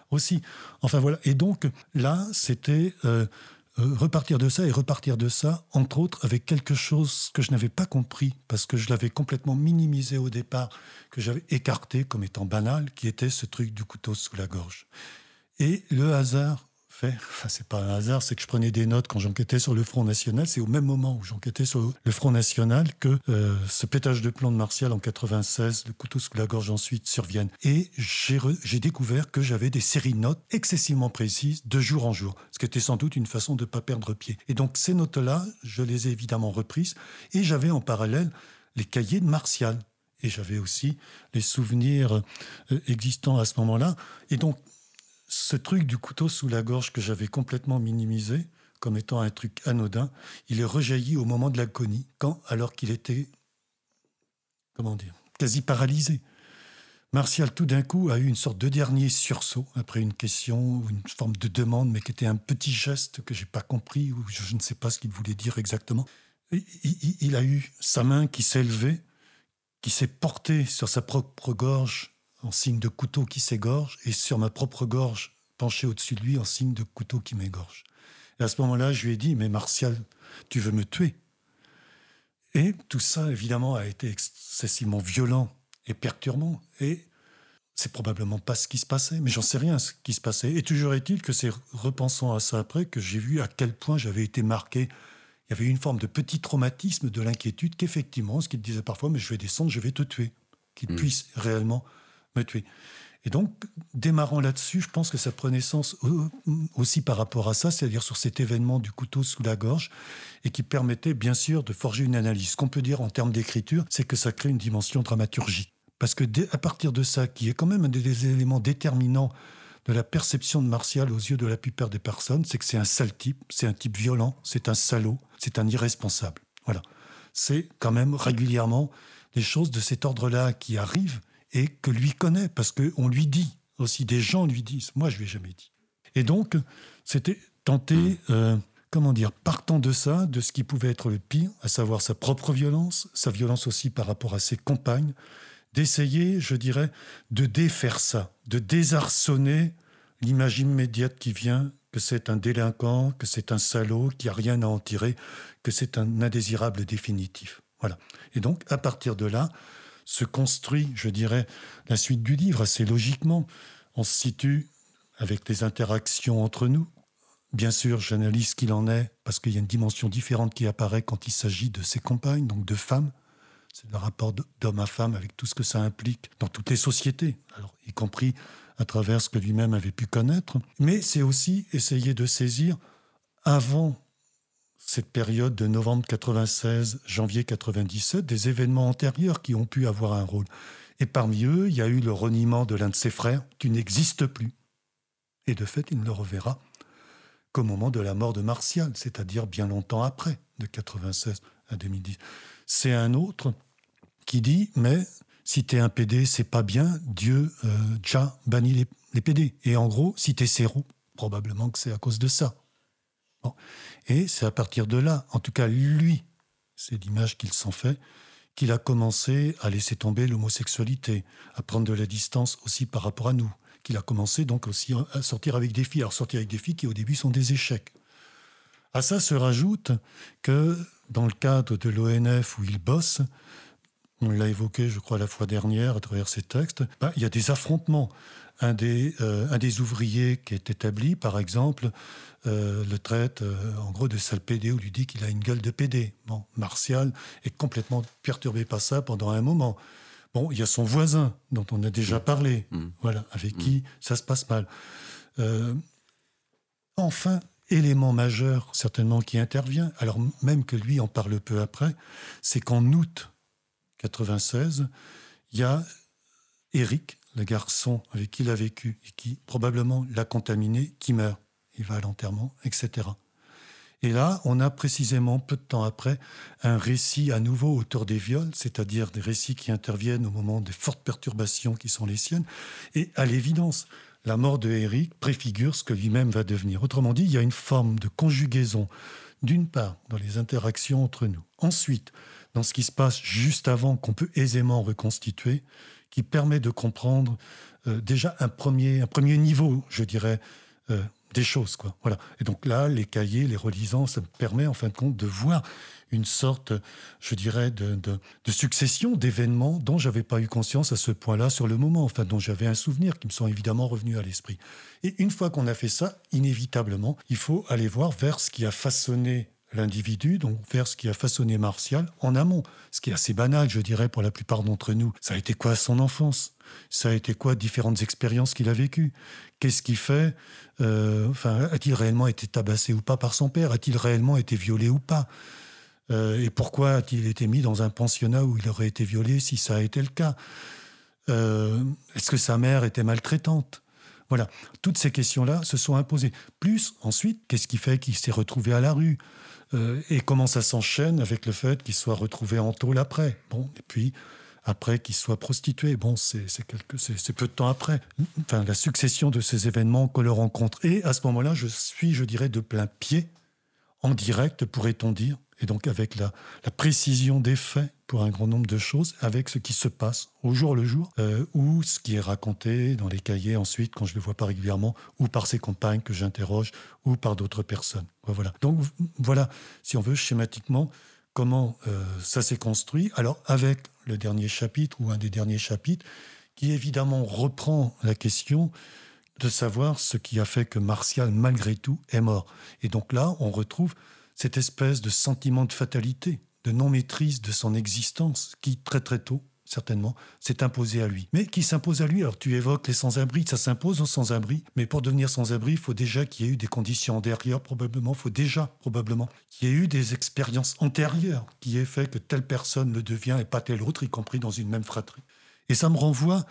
E: aussi. Enfin voilà. Et donc là, c'était euh, euh, repartir de ça et repartir de ça, entre autres, avec quelque chose que je n'avais pas compris, parce que je l'avais complètement minimisé au départ, que j'avais écarté comme étant banal, qui était ce truc du couteau sous la gorge. Et le hasard c'est pas un hasard, c'est que je prenais des notes quand j'enquêtais sur le Front National. C'est au même moment où j'enquêtais sur le Front National que euh, ce pétage de plomb de Martial en 96, le couteau sous la gorge ensuite surviennent. Et j'ai découvert que j'avais des séries de notes excessivement précises de jour en jour, ce qui était sans doute une façon de ne pas perdre pied. Et donc ces notes-là, je les ai évidemment reprises et j'avais en parallèle les cahiers de Martial. Et j'avais aussi les souvenirs euh, existants à ce moment-là. Et donc, ce truc du couteau sous la gorge que j'avais complètement minimisé comme étant un truc anodin, il est rejailli au moment de l'agonie, quand, alors qu'il était, comment dire, quasi paralysé. Martial, tout d'un coup, a eu une sorte de dernier sursaut après une question une forme de demande, mais qui était un petit geste que j'ai pas compris ou je ne sais pas ce qu'il voulait dire exactement. Il a eu sa main qui s'est levée, qui s'est portée sur sa propre gorge en signe de couteau qui s'égorge, et sur ma propre gorge, penché au-dessus de lui, en signe de couteau qui m'égorge. Et à ce moment-là, je lui ai dit, mais Martial, tu veux me tuer? Et tout ça, évidemment, a été excessivement violent et perturbant. Et c'est probablement pas ce qui se passait, mais j'en sais rien ce qui se passait. Et toujours est-il que c'est repensant à ça après que j'ai vu à quel point j'avais été marqué. Il y avait une forme de petit traumatisme, de l'inquiétude qu'effectivement, ce qu'il disait parfois, mais je vais descendre, je vais te tuer, qu'il mm. puisse réellement me tuer. Et donc, démarrant là-dessus, je pense que ça prenait sens aussi par rapport à ça, c'est-à-dire sur cet événement du couteau sous la gorge, et qui permettait bien sûr de forger une analyse. Ce qu'on peut dire en termes d'écriture, c'est que ça crée une dimension dramaturgique. Parce que à partir de ça, qui est quand même un des éléments déterminants de la perception de Martial aux yeux de la plupart des personnes, c'est que c'est un sale type, c'est un type violent, c'est un salaud, c'est un irresponsable. Voilà. C'est quand même régulièrement des choses de cet ordre-là qui arrivent et que lui connaît, parce qu'on lui dit aussi, des gens lui disent, moi je lui ai jamais dit. Et donc, c'était tenter, euh, comment dire, partant de ça, de ce qui pouvait être le pire, à savoir sa propre violence, sa violence aussi par rapport à ses compagnes, d'essayer, je dirais, de défaire ça, de désarçonner l'image immédiate qui vient que c'est un délinquant, que c'est un salaud, qui a rien à en tirer, que c'est un indésirable définitif. Voilà. Et donc, à partir de là, se construit, je dirais, la suite du livre assez logiquement. On se situe avec les interactions entre nous. Bien sûr, j'analyse ce qu'il en est parce qu'il y a une dimension différente qui apparaît quand il s'agit de ses compagnes, donc de femmes. C'est le rapport d'homme à femme avec tout ce que ça implique dans toutes les sociétés, alors, y compris à travers ce que lui-même avait pu connaître. Mais c'est aussi essayer de saisir avant cette période de novembre 96, janvier 97, des événements antérieurs qui ont pu avoir un rôle. Et parmi eux, il y a eu le reniement de l'un de ses frères qui n'existe plus. Et de fait, il ne le reverra qu'au moment de la mort de Martial, c'est-à-dire bien longtemps après, de 96 à 2010. C'est un autre qui dit, mais si t'es un PD, c'est pas bien, Dieu, euh, Jah, bannit les, PD. Et en gros, si t'es séro, probablement que c'est à cause de ça. Et c'est à partir de là, en tout cas lui, c'est l'image qu'il s'en fait, qu'il a commencé à laisser tomber l'homosexualité, à prendre de la distance aussi par rapport à nous, qu'il a commencé donc aussi à sortir avec des filles, alors sortir avec des filles qui au début sont des échecs. À ça se rajoute que dans le cadre de l'ONF où il bosse, on l'a évoqué je crois la fois dernière à travers ses textes, ben, il y a des affrontements. Un des, euh, un des ouvriers qui est établi, par exemple, euh, le traite euh, en gros de sale PD ou lui dit qu'il a une gueule de PD. Bon, Martial est complètement perturbé par ça pendant un moment. Bon, il y a son voisin dont on a déjà mm. parlé, mm. voilà, avec mm. qui ça se passe mal. Enfin, élément majeur certainement qui intervient, alors même que lui en parle peu après, c'est qu'en août 96, il y a Eric, le garçon avec qui il a vécu et qui probablement l'a contaminé, qui meurt il va à l'enterrement, etc. Et là, on a précisément peu de temps après un récit à nouveau autour des viols, c'est-à-dire des récits qui interviennent au moment des fortes perturbations qui sont les siennes. Et à l'évidence, la mort de Eric préfigure ce que lui-même va devenir. Autrement dit, il y a une forme de conjugaison, d'une part, dans les interactions entre nous. Ensuite, dans ce qui se passe juste avant, qu'on peut aisément reconstituer, qui permet de comprendre euh, déjà un premier, un premier niveau, je dirais, euh, des choses. Quoi. Voilà. Et donc là, les cahiers, les relisants, ça me permet en fin de compte de voir une sorte, je dirais, de, de, succession d'événements dont j'avais pas eu conscience à ce point-là sur le moment, enfin dont j'avais un souvenir qui me sont évidemment revenus à l'esprit. Et une fois qu'on a fait ça, inévitablement, il faut aller voir vers ce qui a façonné l'individu, donc vers ce qui a façonné Martial en amont, ce qui est assez banal, je dirais, pour la plupart d'entre nous. Ça a été quoi son enfance? Ça a été quoi différentes expériences qu'il a vécues? Qu'est-ce qui fait? Euh, Enfin, a-t-il réellement été tabassé ou pas par son père? A-t-il réellement été violé ou pas? Euh, Et pourquoi a-t-il été mis dans un pensionnat où il aurait été violé si ça a été le cas? Euh, Est-ce que sa mère était maltraitante? Voilà, toutes ces questions-là se sont imposées. Plus ensuite, qu'est-ce qui fait qu'il s'est retrouvé à la rue? Et comment ça s'enchaîne avec le fait qu'il soit retrouvé en tôle après? Bon, et puis après qu'il soit prostitué. Bon, c'est peu de temps après. Enfin, la succession de ces événements que le rencontre. Et à ce moment-là, je suis, je dirais, de plein pied, en direct, pourrait-on dire, et donc avec la, précision des faits un grand nombre de choses, avec ce qui se passe au jour le jour, euh, ou ce qui est raconté dans les cahiers ensuite, quand je le vois pas régulièrement, ou par ses compagnes que j'interroge, ou par d'autres personnes. Voilà. Donc voilà, si on veut schématiquement, comment euh, ça s'est construit. Alors avec le dernier chapitre ou un des derniers chapitres qui évidemment reprend la question de savoir ce qui a fait que Martial, malgré tout, est mort. Et donc là, on retrouve cette espèce de sentiment de fatalité, de non-maîtrise de son existence, qui très très tôt, certainement, s'est imposé à lui. Mais qui s'impose à lui Alors tu évoques les sans-abri, ça s'impose aux sans-abri, mais pour devenir sans-abri, il faut déjà qu'il y ait eu des conditions derrière, probablement, il faut déjà, probablement, qu'il y ait eu des expériences antérieures qui aient fait que telle personne le devient et pas telle autre, y compris dans une même fratrie. Et ça me renvoie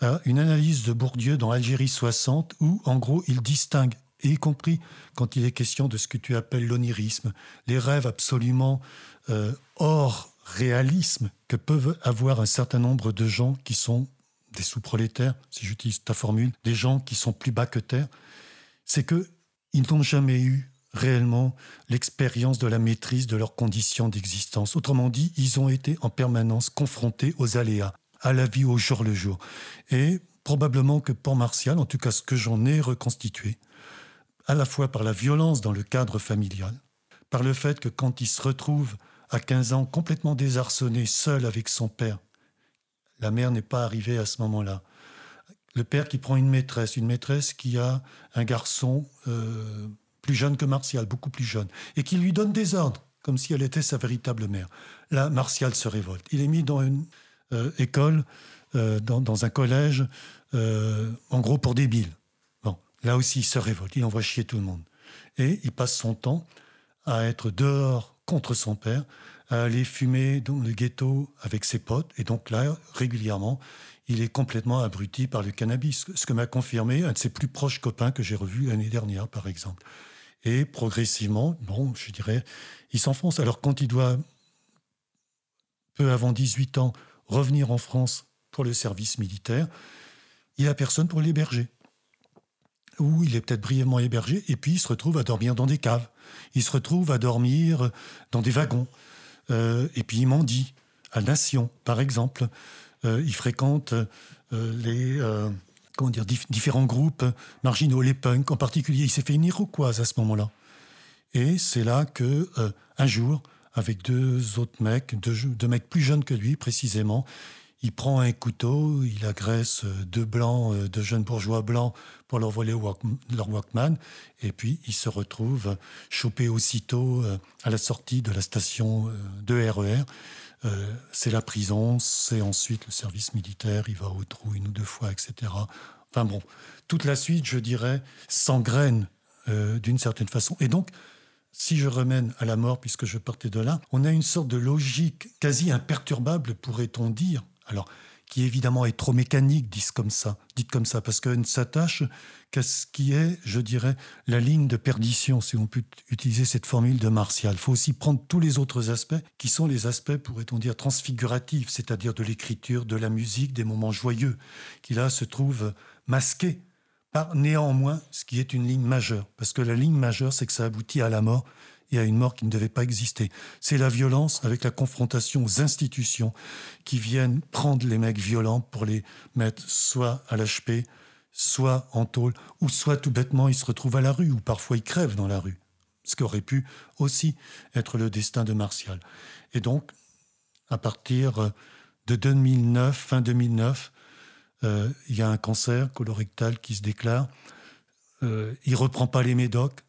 E: à une analyse de Bourdieu dans Algérie 60, où, en gros, il distingue y compris quand il est question de ce que tu appelles l'onirisme, les rêves absolument euh, hors réalisme que peuvent avoir un certain nombre de gens qui sont des sous-prolétaires, si j'utilise ta formule, des gens qui sont plus bas que terre, c'est que ils n'ont jamais eu réellement l'expérience de la maîtrise de leurs conditions d'existence. Autrement dit, ils ont été en permanence confrontés aux aléas, à la vie au jour le jour. Et probablement que pour Martial, en tout cas ce que j'en ai reconstitué, à la fois par la violence dans le cadre familial, par le fait que quand il se retrouve à 15 ans complètement désarçonné, seul avec son père, la mère n'est pas arrivée à ce moment-là. Le père qui prend une maîtresse, une maîtresse qui a un garçon euh, plus jeune que Martial, beaucoup plus jeune, et qui lui donne des ordres, comme si elle était sa véritable mère. Là, Martial se révolte. Il est mis dans une euh, école, euh, dans, un collège, en gros pour débiles. Là aussi, il se révolte, il envoie chier tout le monde. Et il passe son temps à être dehors contre son père, à aller fumer dans le ghetto avec ses potes. Et donc là, régulièrement, il est complètement abruti par le cannabis, ce que m'a confirmé un de ses plus proches copains que j'ai revu l'année dernière, par exemple. Et progressivement, bon, je dirais, il s'enfonce. Alors quand il doit, peu avant 18 ans, revenir en France pour le service militaire, il n'a personne pour l'héberger où il est peut-être brièvement hébergé, et puis il se retrouve à dormir dans des caves. Il se retrouve à dormir dans des wagons. Euh, et puis il mendie, à Nation, par exemple. Euh, il fréquente euh, les comment dire, différents groupes marginaux, les punks en particulier. Il s'est fait une iroquoise à ce moment-là. Et c'est là que, un jour, avec deux autres mecs, deux, deux mecs plus jeunes que lui précisément, il prend un couteau, il agresse deux blancs, euh, deux jeunes bourgeois blancs pour leur voler leur Walkman, et puis il se retrouve chopé aussitôt euh, à la sortie de la station euh, de RER. c'est la prison, c'est ensuite le service militaire, il va au trou une ou deux fois, etc. Enfin bon, toute la suite, je dirais, s'engraine d'une certaine façon. Et donc, si je remène à la mort, puisque je partais de là, on a une sorte de logique quasi imperturbable, pourrait-on dire, alors qui évidemment est trop mécanique, comme ça, dites comme ça, parce qu'elle ne s'attache qu'à ce qui est, je dirais, la ligne de perdition, si on peut utiliser cette formule de Martial. Il faut aussi prendre tous les autres aspects, qui sont les aspects, pourrait-on dire, transfiguratifs, c'est-à-dire de l'écriture, de la musique, des moments joyeux, qui là se trouvent masqués par néanmoins ce qui est une ligne majeure. Parce que la ligne majeure, c'est que ça aboutit à la mort, et à une mort qui ne devait pas exister. C'est la violence avec la confrontation aux institutions qui viennent prendre les mecs violents pour les mettre soit à l'HP, soit en tôle, ou soit tout bêtement ils se retrouvent à la rue, ou parfois ils crèvent dans la rue. Ce qui aurait pu aussi être le destin de Martial. Et donc, à partir de 2009, fin 2009, euh, il y a un cancer colorectal qui se déclare. Euh, il reprend pas les médocs,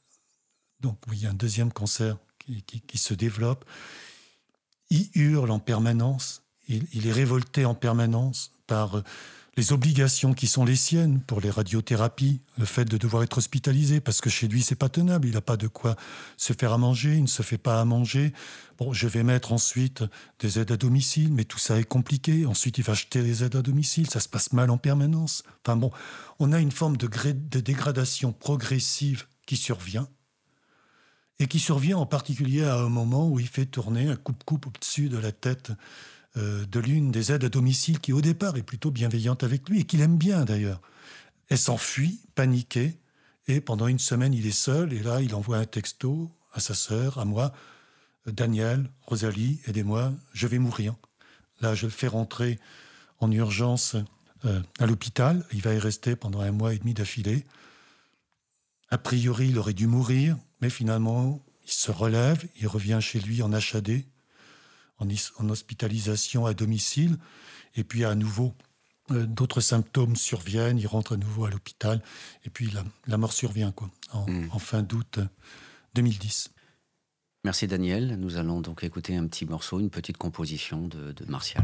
E: donc il y a un deuxième cancer qui, se développe. Il hurle en permanence, il, est révolté en permanence par euh, les obligations qui sont les siennes pour les radiothérapies, le fait de devoir être hospitalisé, parce que chez lui, c'est pas tenable, il n'a pas de quoi se faire à manger, il ne se fait pas à manger. Bon, je vais mettre ensuite des aides à domicile, mais tout ça est compliqué. Ensuite, il va acheter les aides à domicile, ça se passe mal en permanence. Enfin bon, on a une forme de dégradation progressive qui survient et qui survient en particulier à un moment où il fait tourner un coupe-coupe au-dessus de la tête euh, de l'une des aides à domicile qui au départ est plutôt bienveillante avec lui et qu'il aime bien d'ailleurs. Elle s'enfuit, paniquée, et pendant une semaine il est seul, et là il envoie un texto à sa sœur, à moi, Daniel, Rosalie, aidez-moi, je vais mourir. Là je le fais rentrer en urgence euh, à l'hôpital, il va y rester pendant un mois et demi d'affilée. A priori, il aurait dû mourir, mais finalement, il se relève, il revient chez lui en HAD, en, hospitalisation à domicile, et puis à nouveau, d'autres symptômes surviennent, il rentre à nouveau à l'hôpital, et puis la, mort survient quoi, en, hmm. fin d'août 2010.
D: Merci Daniel. Nous allons donc écouter un petit morceau, une petite composition de, de Martial.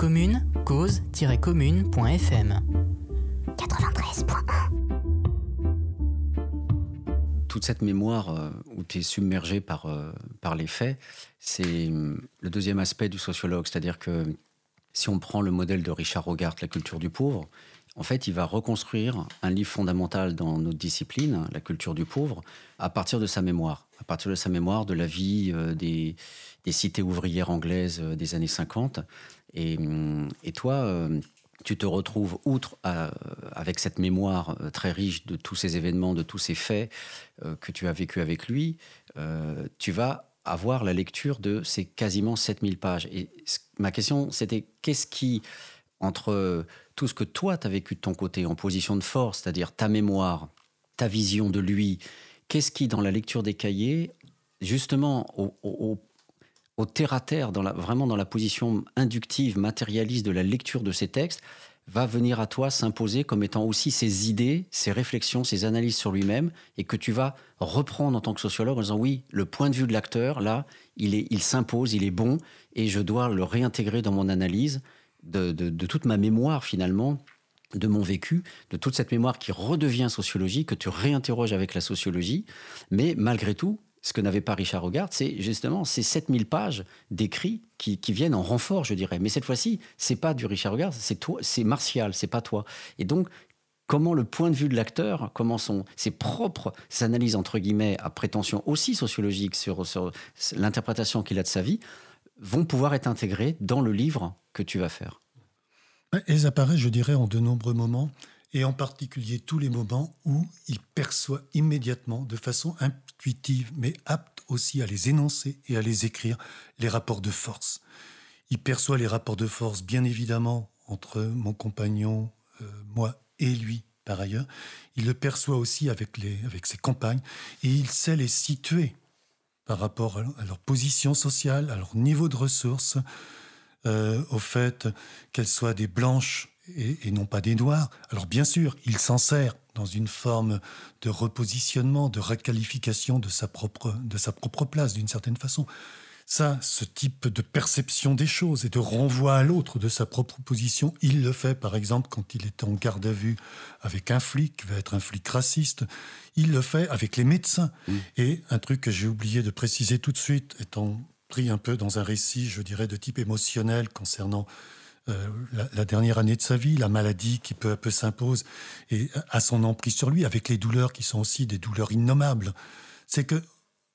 A: commune, cause-commune.fm
B: 93.1
D: Toute cette mémoire euh, où tu es submergé par, euh, par les faits, c'est hum, le deuxième aspect du sociologue. C'est-à-dire que si on prend le modèle de Richard Hogarth, La culture du pauvre, en fait, il va reconstruire un livre fondamental dans notre discipline, la culture du pauvre, à partir de sa mémoire, à partir de sa mémoire de la vie euh, des, des cités ouvrières anglaises des années 50, Hum, et, toi, euh, tu te retrouves, outre avec cette mémoire très riche de tous ces événements, de tous ces faits que tu as vécu avec lui, tu vas avoir la lecture de ces quasiment 7000 pages. Et ma question, c'était qu'est-ce qui, entre tout ce que toi, tu as vécu de ton côté en position de force, c'est-à-dire ta mémoire, ta vision de lui, qu'est-ce qui, dans la lecture des cahiers, justement, au, terre-à-terre, dans la, vraiment dans la position inductive, matérialiste de la lecture de ces textes, va venir à toi s'imposer comme étant aussi ses idées, ses réflexions, ses analyses sur lui-même, et que tu vas reprendre en tant que sociologue en disant oui, le point de vue de l'acteur, là, il, est, il s'impose, il est bon, et je dois le réintégrer dans mon analyse de, de toute ma mémoire finalement, de mon vécu, de toute cette mémoire qui redevient sociologie, que tu réinterroges avec la sociologie, mais malgré tout, ce que n'avait pas Richard Hogarth, c'est justement ces 7000 pages d'écrits qui, viennent en renfort, je dirais. Mais cette fois-ci, c'est pas du Richard Hogarth, c'est toi, c'est Martial, c'est pas toi. Et donc, comment le point de vue de l'acteur, comment son, ses propres analyses, entre guillemets, à prétention aussi sociologique sur, sur l'interprétation qu'il a de sa vie, vont pouvoir être intégrées dans le livre que tu vas faire.
E: Elles apparaissent, je dirais, en de nombreux moments et en particulier tous les moments où il perçoit immédiatement, de façon intuitive, mais apte aussi à les énoncer et à les écrire, les rapports de force. Il perçoit les rapports de force, bien évidemment, entre mon compagnon, euh, moi et lui, par ailleurs. Il le perçoit aussi avec, les, avec ses compagnes, et il sait les situer par rapport à leur position sociale, à leur niveau de ressources, euh, au fait qu'elles soient des blanches et, non pas des noirs. Alors bien sûr, il s'en sert dans une forme de repositionnement, de requalification de sa propre, de sa propre place, d'une certaine façon. Ça, ce type de perception des choses et de renvoi à l'autre de sa propre position, il le fait par exemple quand il est en garde à vue avec un flic, qui va être un flic raciste. Il le fait avec les médecins. Mmh. Et un truc que j'ai oublié de préciser tout de suite, étant pris un peu dans un récit, je dirais, de type émotionnel concernant euh, la, dernière année de sa vie, la maladie qui peu à peu s'impose et a son emprise sur lui, avec les douleurs qui sont aussi des douleurs innommables, c'est que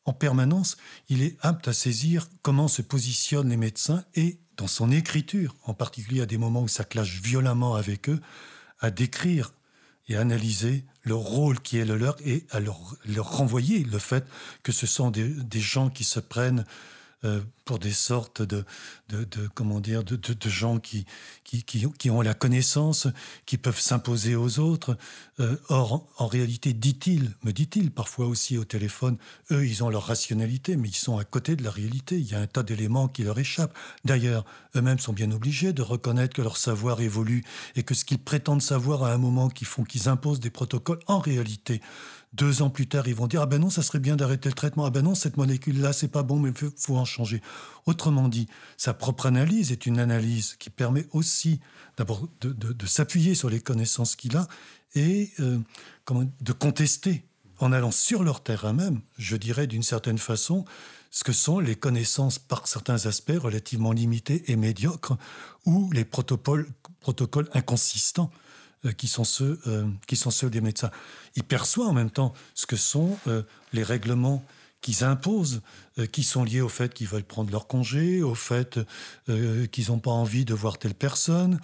E: en permanence, il est apte à saisir comment se positionnent les médecins et dans son écriture, en particulier à des moments où ça clash violemment avec eux, à décrire et analyser le rôle qui est le leur et à leur, renvoyer le fait que ce sont des gens qui se prennent euh, pour des sortes de, de, comment dire de, gens qui qui, qui, ont la connaissance, qui peuvent s'imposer aux autres. Euh, or, en réalité, dit-il, me dit-il parfois aussi au téléphone, eux, ils ont leur rationalité, mais ils sont à côté de la réalité. Il y a un tas d'éléments qui leur échappent. D'ailleurs, eux-mêmes sont bien obligés de reconnaître que leur savoir évolue et que ce qu'ils prétendent savoir à un moment qui font qu'ils imposent des protocoles, en réalité, deux ans plus tard, ils vont dire Ah ben non, ça serait bien d'arrêter le traitement. Ah ben non, cette molécule-là, c'est pas bon, mais il faut en changer. Autrement dit, sa propre analyse est une analyse qui permet aussi d'abord de, s'appuyer sur les connaissances qu'il a et euh, de contester en allant sur leur terrain même, je dirais d'une certaine façon, ce que sont les connaissances par certains aspects relativement limités et médiocres ou les protocoles, protocoles inconsistants qui sont ceux euh, qui sont ceux des médecins. Il perçoit en même temps ce que sont euh, les règlements qu'ils imposent, qui sont liés au fait qu'ils veulent prendre leur congé, au fait qu'ils n'ont pas envie de voir telle personne,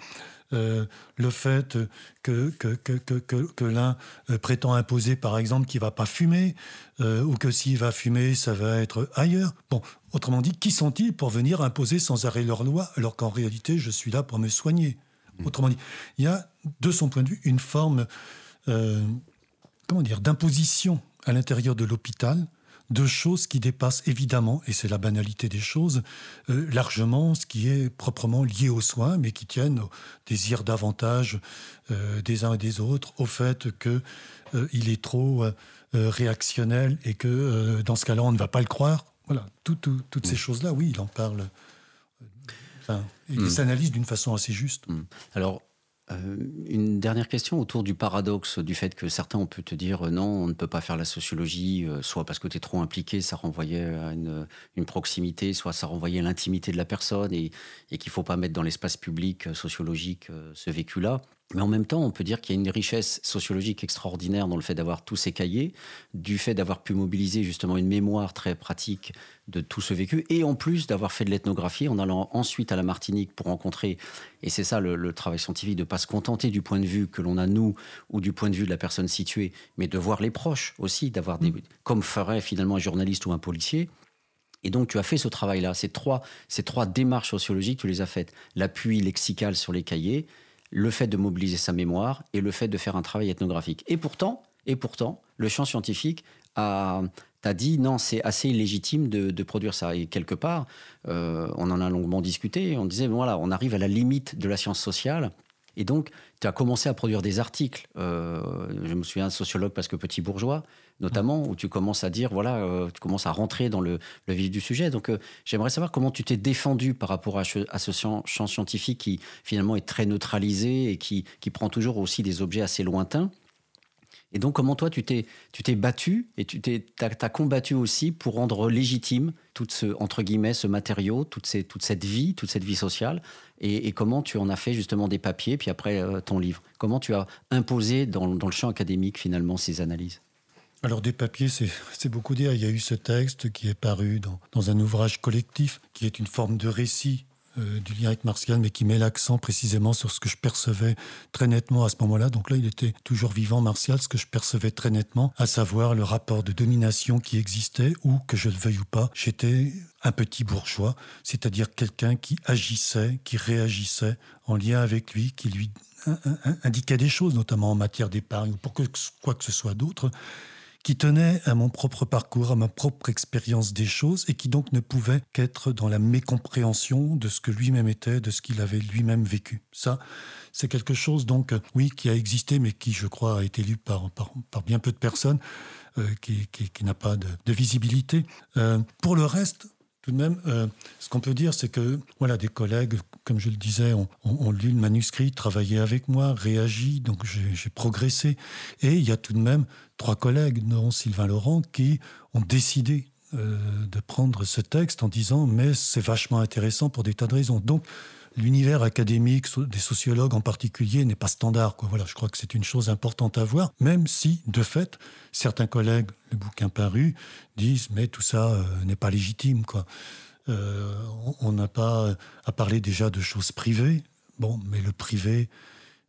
E: le fait que, que, que, que, que l'un prétend imposer, par exemple, qu'il va pas fumer, ou que s'il va fumer, ça va être ailleurs. Bon, autrement dit, qui sont-ils pour venir imposer sans arrêt leur loi, alors qu'en réalité, je suis là pour me soigner? Mm. Autrement dit, il y a, de son point de vue, une forme euh, comment dire, d'imposition à l'intérieur de l'hôpital de choses qui dépassent évidemment, et c'est la banalité des choses, euh, largement ce qui est proprement lié aux soins, mais qui tiennent au désir davantage euh, des uns et des autres, au fait qu'il est trop réactionnel et que dans ce cas-là, on ne va pas le croire. Voilà, toutes ces mm. choses-là, oui, il en parle il hmm. s'analyse d'une façon assez juste. Hmm.
D: Alors, euh, une dernière question autour du paradoxe du fait que certains on peut te dire euh, non, on ne peut pas faire la sociologie, euh, soit parce que tu es trop impliqué, ça renvoyait à une, proximité, soit ça renvoyait à l'intimité de la personne et, et qu'il ne faut pas mettre dans l'espace public sociologique ce vécu-là. Mais en même temps, on peut dire qu'il y a une richesse sociologique extraordinaire dans le fait d'avoir tous ces cahiers, du fait d'avoir pu mobiliser justement une mémoire très pratique de tout ce vécu, et en plus d'avoir fait de l'ethnographie en allant ensuite à la Martinique pour rencontrer, et c'est ça le, travail scientifique, de ne pas se contenter du point de vue que l'on a nous, ou du point de vue de la personne située, mais de voir les proches aussi, d'avoir des... Mm. comme ferait finalement un journaliste ou un policier, et donc, tu as fait ce travail-là. Ces trois, ces trois démarches sociologiques, tu les as faites. L'appui lexical sur les cahiers, le fait de mobiliser sa mémoire et le fait de faire un travail ethnographique. Et pourtant, et pourtant le champ scientifique a, dit non, c'est assez illégitime de, produire ça. Et quelque part, euh, on en a longuement discuté. On disait, voilà, on arrive à la limite de la science sociale. Et donc, tu as commencé à produire des articles. Euh, je me souviens, sociologue parce que petit bourgeois, notamment, où tu commences à dire, voilà, euh, tu commences à rentrer dans le, vif du sujet. Donc, euh, j'aimerais savoir comment tu t'es défendu par rapport à, ce champ, scientifique qui, finalement, est très neutralisé et qui, prend toujours aussi des objets assez lointains. Et donc, comment toi, tu t'es, tu t'es battu et tu t'es, as, combattu aussi pour rendre légitime tout ce, entre guillemets, ce matériau, toute cette vie, toute cette vie sociale et, comment tu en as fait justement des papiers, puis après euh, ton livre? Comment tu as imposé dans, le champ académique finalement ces analyses?
E: Alors des papiers, c'est beaucoup dire. Il y a eu ce texte qui est paru dans, dans un ouvrage collectif, qui est une forme de récit euh, du lien avec Martial, mais qui met l'accent précisément sur ce que je percevais très nettement à ce moment-là. Donc là, il était toujours vivant, Martial, ce que je percevais très nettement, à savoir le rapport de domination qui existait, ou que je le veuille ou pas, j'étais un petit bourgeois, c'est-à-dire quelqu'un qui agissait, qui réagissait en lien avec lui, qui lui indiquait des choses, notamment en matière d'épargne ou pour quoi que ce soit d'autre, qui tenait à mon propre parcours, à ma propre expérience des choses, et qui donc ne pouvait qu'être dans la mécompréhension de ce que lui-même était, de ce qu'il avait lui-même vécu. Ça, c'est quelque chose, donc, oui, qui a existé, mais qui, je crois, a été lu par, par, bien peu de personnes, euh, qui, qui, n'a pas de, visibilité. Euh, pour le reste, tout de même, euh, ce qu'on peut dire, c'est que voilà, des collègues, comme je le disais, ont, lu le manuscrit, travaillé avec moi, réagi, donc j'ai progressé. Et il y a tout de même trois collègues, dont Sylvain Laurent, qui ont décidé euh, de prendre ce texte en disant mais c'est vachement intéressant pour des tas de raisons. Donc l'univers académique des sociologues en particulier n'est pas standard. Quoi. Voilà, je crois que c'est une chose importante à voir, même si, de fait, certains collègues, le bouquin paru, disent mais tout ça euh, n'est pas légitime. Quoi. Euh, on n'a pas à parler déjà de choses privées. Bon, mais le privé,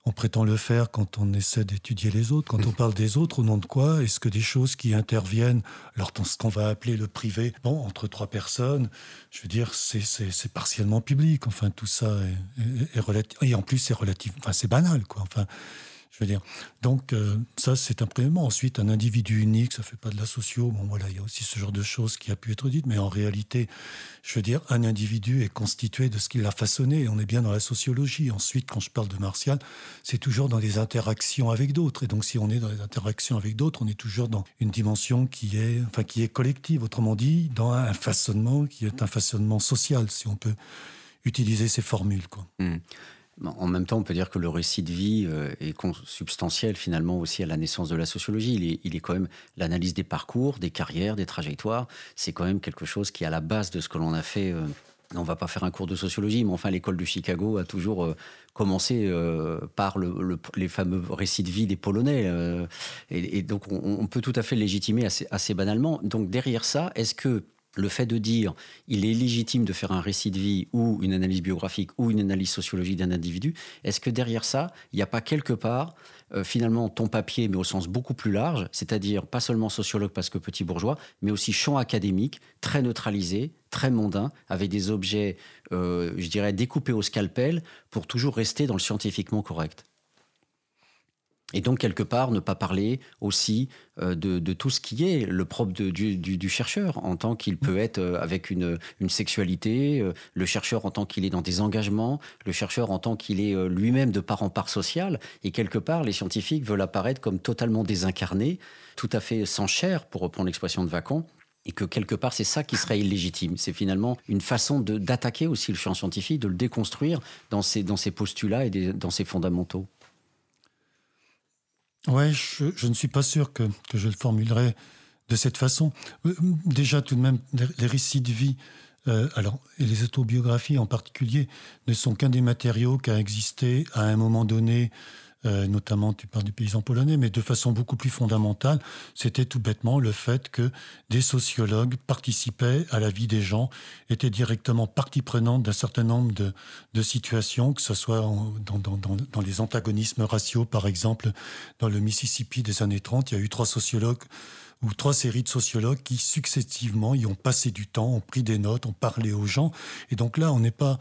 E: on prétend le faire quand on essaie d'étudier les autres. Quand on parle des autres, au nom de quoi Est-ce que des choses qui interviennent lors de ce qu'on va appeler le privé, bon, entre trois personnes, je veux dire, c'est partiellement public. Enfin, tout ça est, est, relatif. Et en plus, c'est relatif. Enfin, c'est banal, quoi. Enfin, je veux dire. Donc, euh, ça, c'est un premier Ensuite, un individu unique, ça ne fait pas de la socio. Bon, voilà, il y a aussi ce genre de choses qui a pu être dites. Mais en réalité, je veux dire, un individu est constitué de ce qu'il a façonné. on est bien dans la sociologie. Ensuite, quand je parle de Martial, c'est toujours dans des interactions avec d'autres. Et donc, si on est dans des interactions avec d'autres, on est toujours dans une dimension qui est, enfin, qui est collective. Autrement dit, dans un façonnement qui est un façonnement social, si on peut utiliser ces formules. Quoi.
D: Mmh. En même temps, on peut dire que le récit de vie euh, est consubstantiel finalement aussi à la naissance de la sociologie. Il est, quand même l'analyse des parcours, des carrières, des trajectoires. C'est quand même quelque chose qui est à la base de ce que l'on a fait. Euh, on ne va pas faire un cours de sociologie, mais enfin l'école de Chicago a toujours euh, commencé par les fameux récits de vie des Polonais. Et, donc on, peut tout à fait légitimer assez, assez banalement. Donc derrière ça, est-ce que le fait de dire il est légitime de faire un récit de vie ou une analyse biographique ou une analyse sociologique d'un individu, est-ce que derrière ça, il n'y a pas quelque part euh, finalement ton papier, mais au sens beaucoup plus large, c'est-à-dire pas seulement sociologue parce que petit bourgeois, mais aussi champ académique, très neutralisé, très mondain, avec des objets, euh, je dirais, découpés au scalpel pour toujours rester dans le scientifiquement correct? Et donc, quelque part, ne pas parler aussi euh, de, tout ce qui est le propre du, chercheur, en tant qu'il peut être euh, avec une, sexualité, euh, le chercheur en tant qu'il est dans des engagements, le chercheur en tant qu'il est lui-même de part en part social. Et quelque part, les scientifiques veulent apparaître comme totalement désincarnés, tout à fait sans chair, pour reprendre l'expression de Vacan. Et que quelque part, c'est ça qui serait illégitime. C'est finalement une façon d'attaquer aussi le champ scientifique, de le déconstruire dans ses, dans ses postulats et dans ses fondamentaux.
E: Ouais, je, ne suis pas sûr que, je le formulerai de cette façon. Euh, déjà, tout de même, les récits de vie, euh, alors, et les autobiographies en particulier, ne sont qu'un des matériaux qui a existé à un moment donné euh, notamment tu parles du paysan polonais, mais de façon beaucoup plus fondamentale, c'était tout bêtement le fait que des sociologues participaient à la vie des gens, étaient directement partie prenante d'un certain nombre de, de, situations, que ce soit dans, dans, dans, dans, les antagonismes raciaux, par exemple, dans le Mississippi des années 30, il y a eu trois sociologues ou trois séries de sociologues qui successivement y ont passé du temps, ont pris des notes, ont parlé aux gens. Et donc là, on n'est pas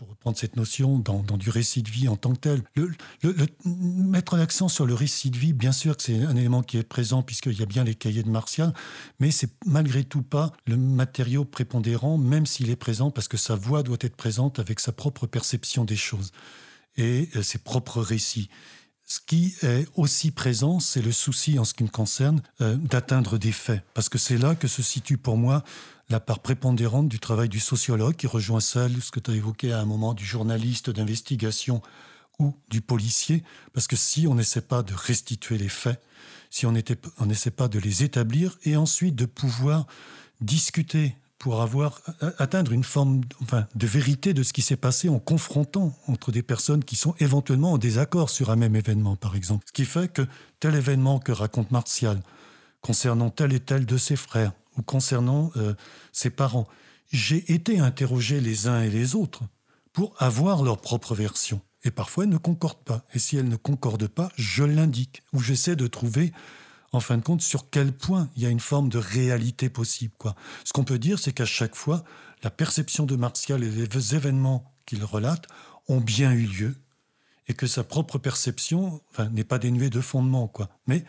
E: pour reprendre cette notion, dans, du récit de vie en tant que tel. Le, mettre l'accent sur le récit de vie, bien sûr que c'est un élément qui est présent puisqu'il y a bien les cahiers de Martial, mais c'est malgré tout pas le matériau prépondérant, même s'il est présent, parce que sa voix doit être présente avec sa propre perception des choses et euh, ses propres récits. Ce qui est aussi présent, c'est le souci, en ce qui me concerne, euh, d'atteindre des faits. Parce que c'est là que se situe pour moi la part prépondérante du travail du sociologue qui rejoint celle, ce que tu as évoqué à un moment, du journaliste d'investigation ou du policier, parce que si on n'essaie pas de restituer les faits, si on n'essaie pas de les établir et ensuite de pouvoir discuter pour avoir atteindre une forme enfin, de vérité de ce qui s'est passé en confrontant entre des personnes qui sont éventuellement en désaccord sur un même événement, par exemple. Ce qui fait que tel événement que raconte Martial concernant tel et tel de ses frères, ou concernant euh, ses parents. J'ai été interrogé les uns et les autres pour avoir leur propre version. Et parfois, elles ne concordent pas. Et si elles ne concordent pas, je l'indique, ou j'essaie de trouver, en fin de compte, sur quel point il y a une forme de réalité possible. Quoi. Ce qu'on peut dire, c'est qu'à chaque fois, la perception de Martial et les événements qu'il relate ont bien eu lieu, et que sa propre perception enfin, n'est pas dénuée de fondement. Quoi. Mais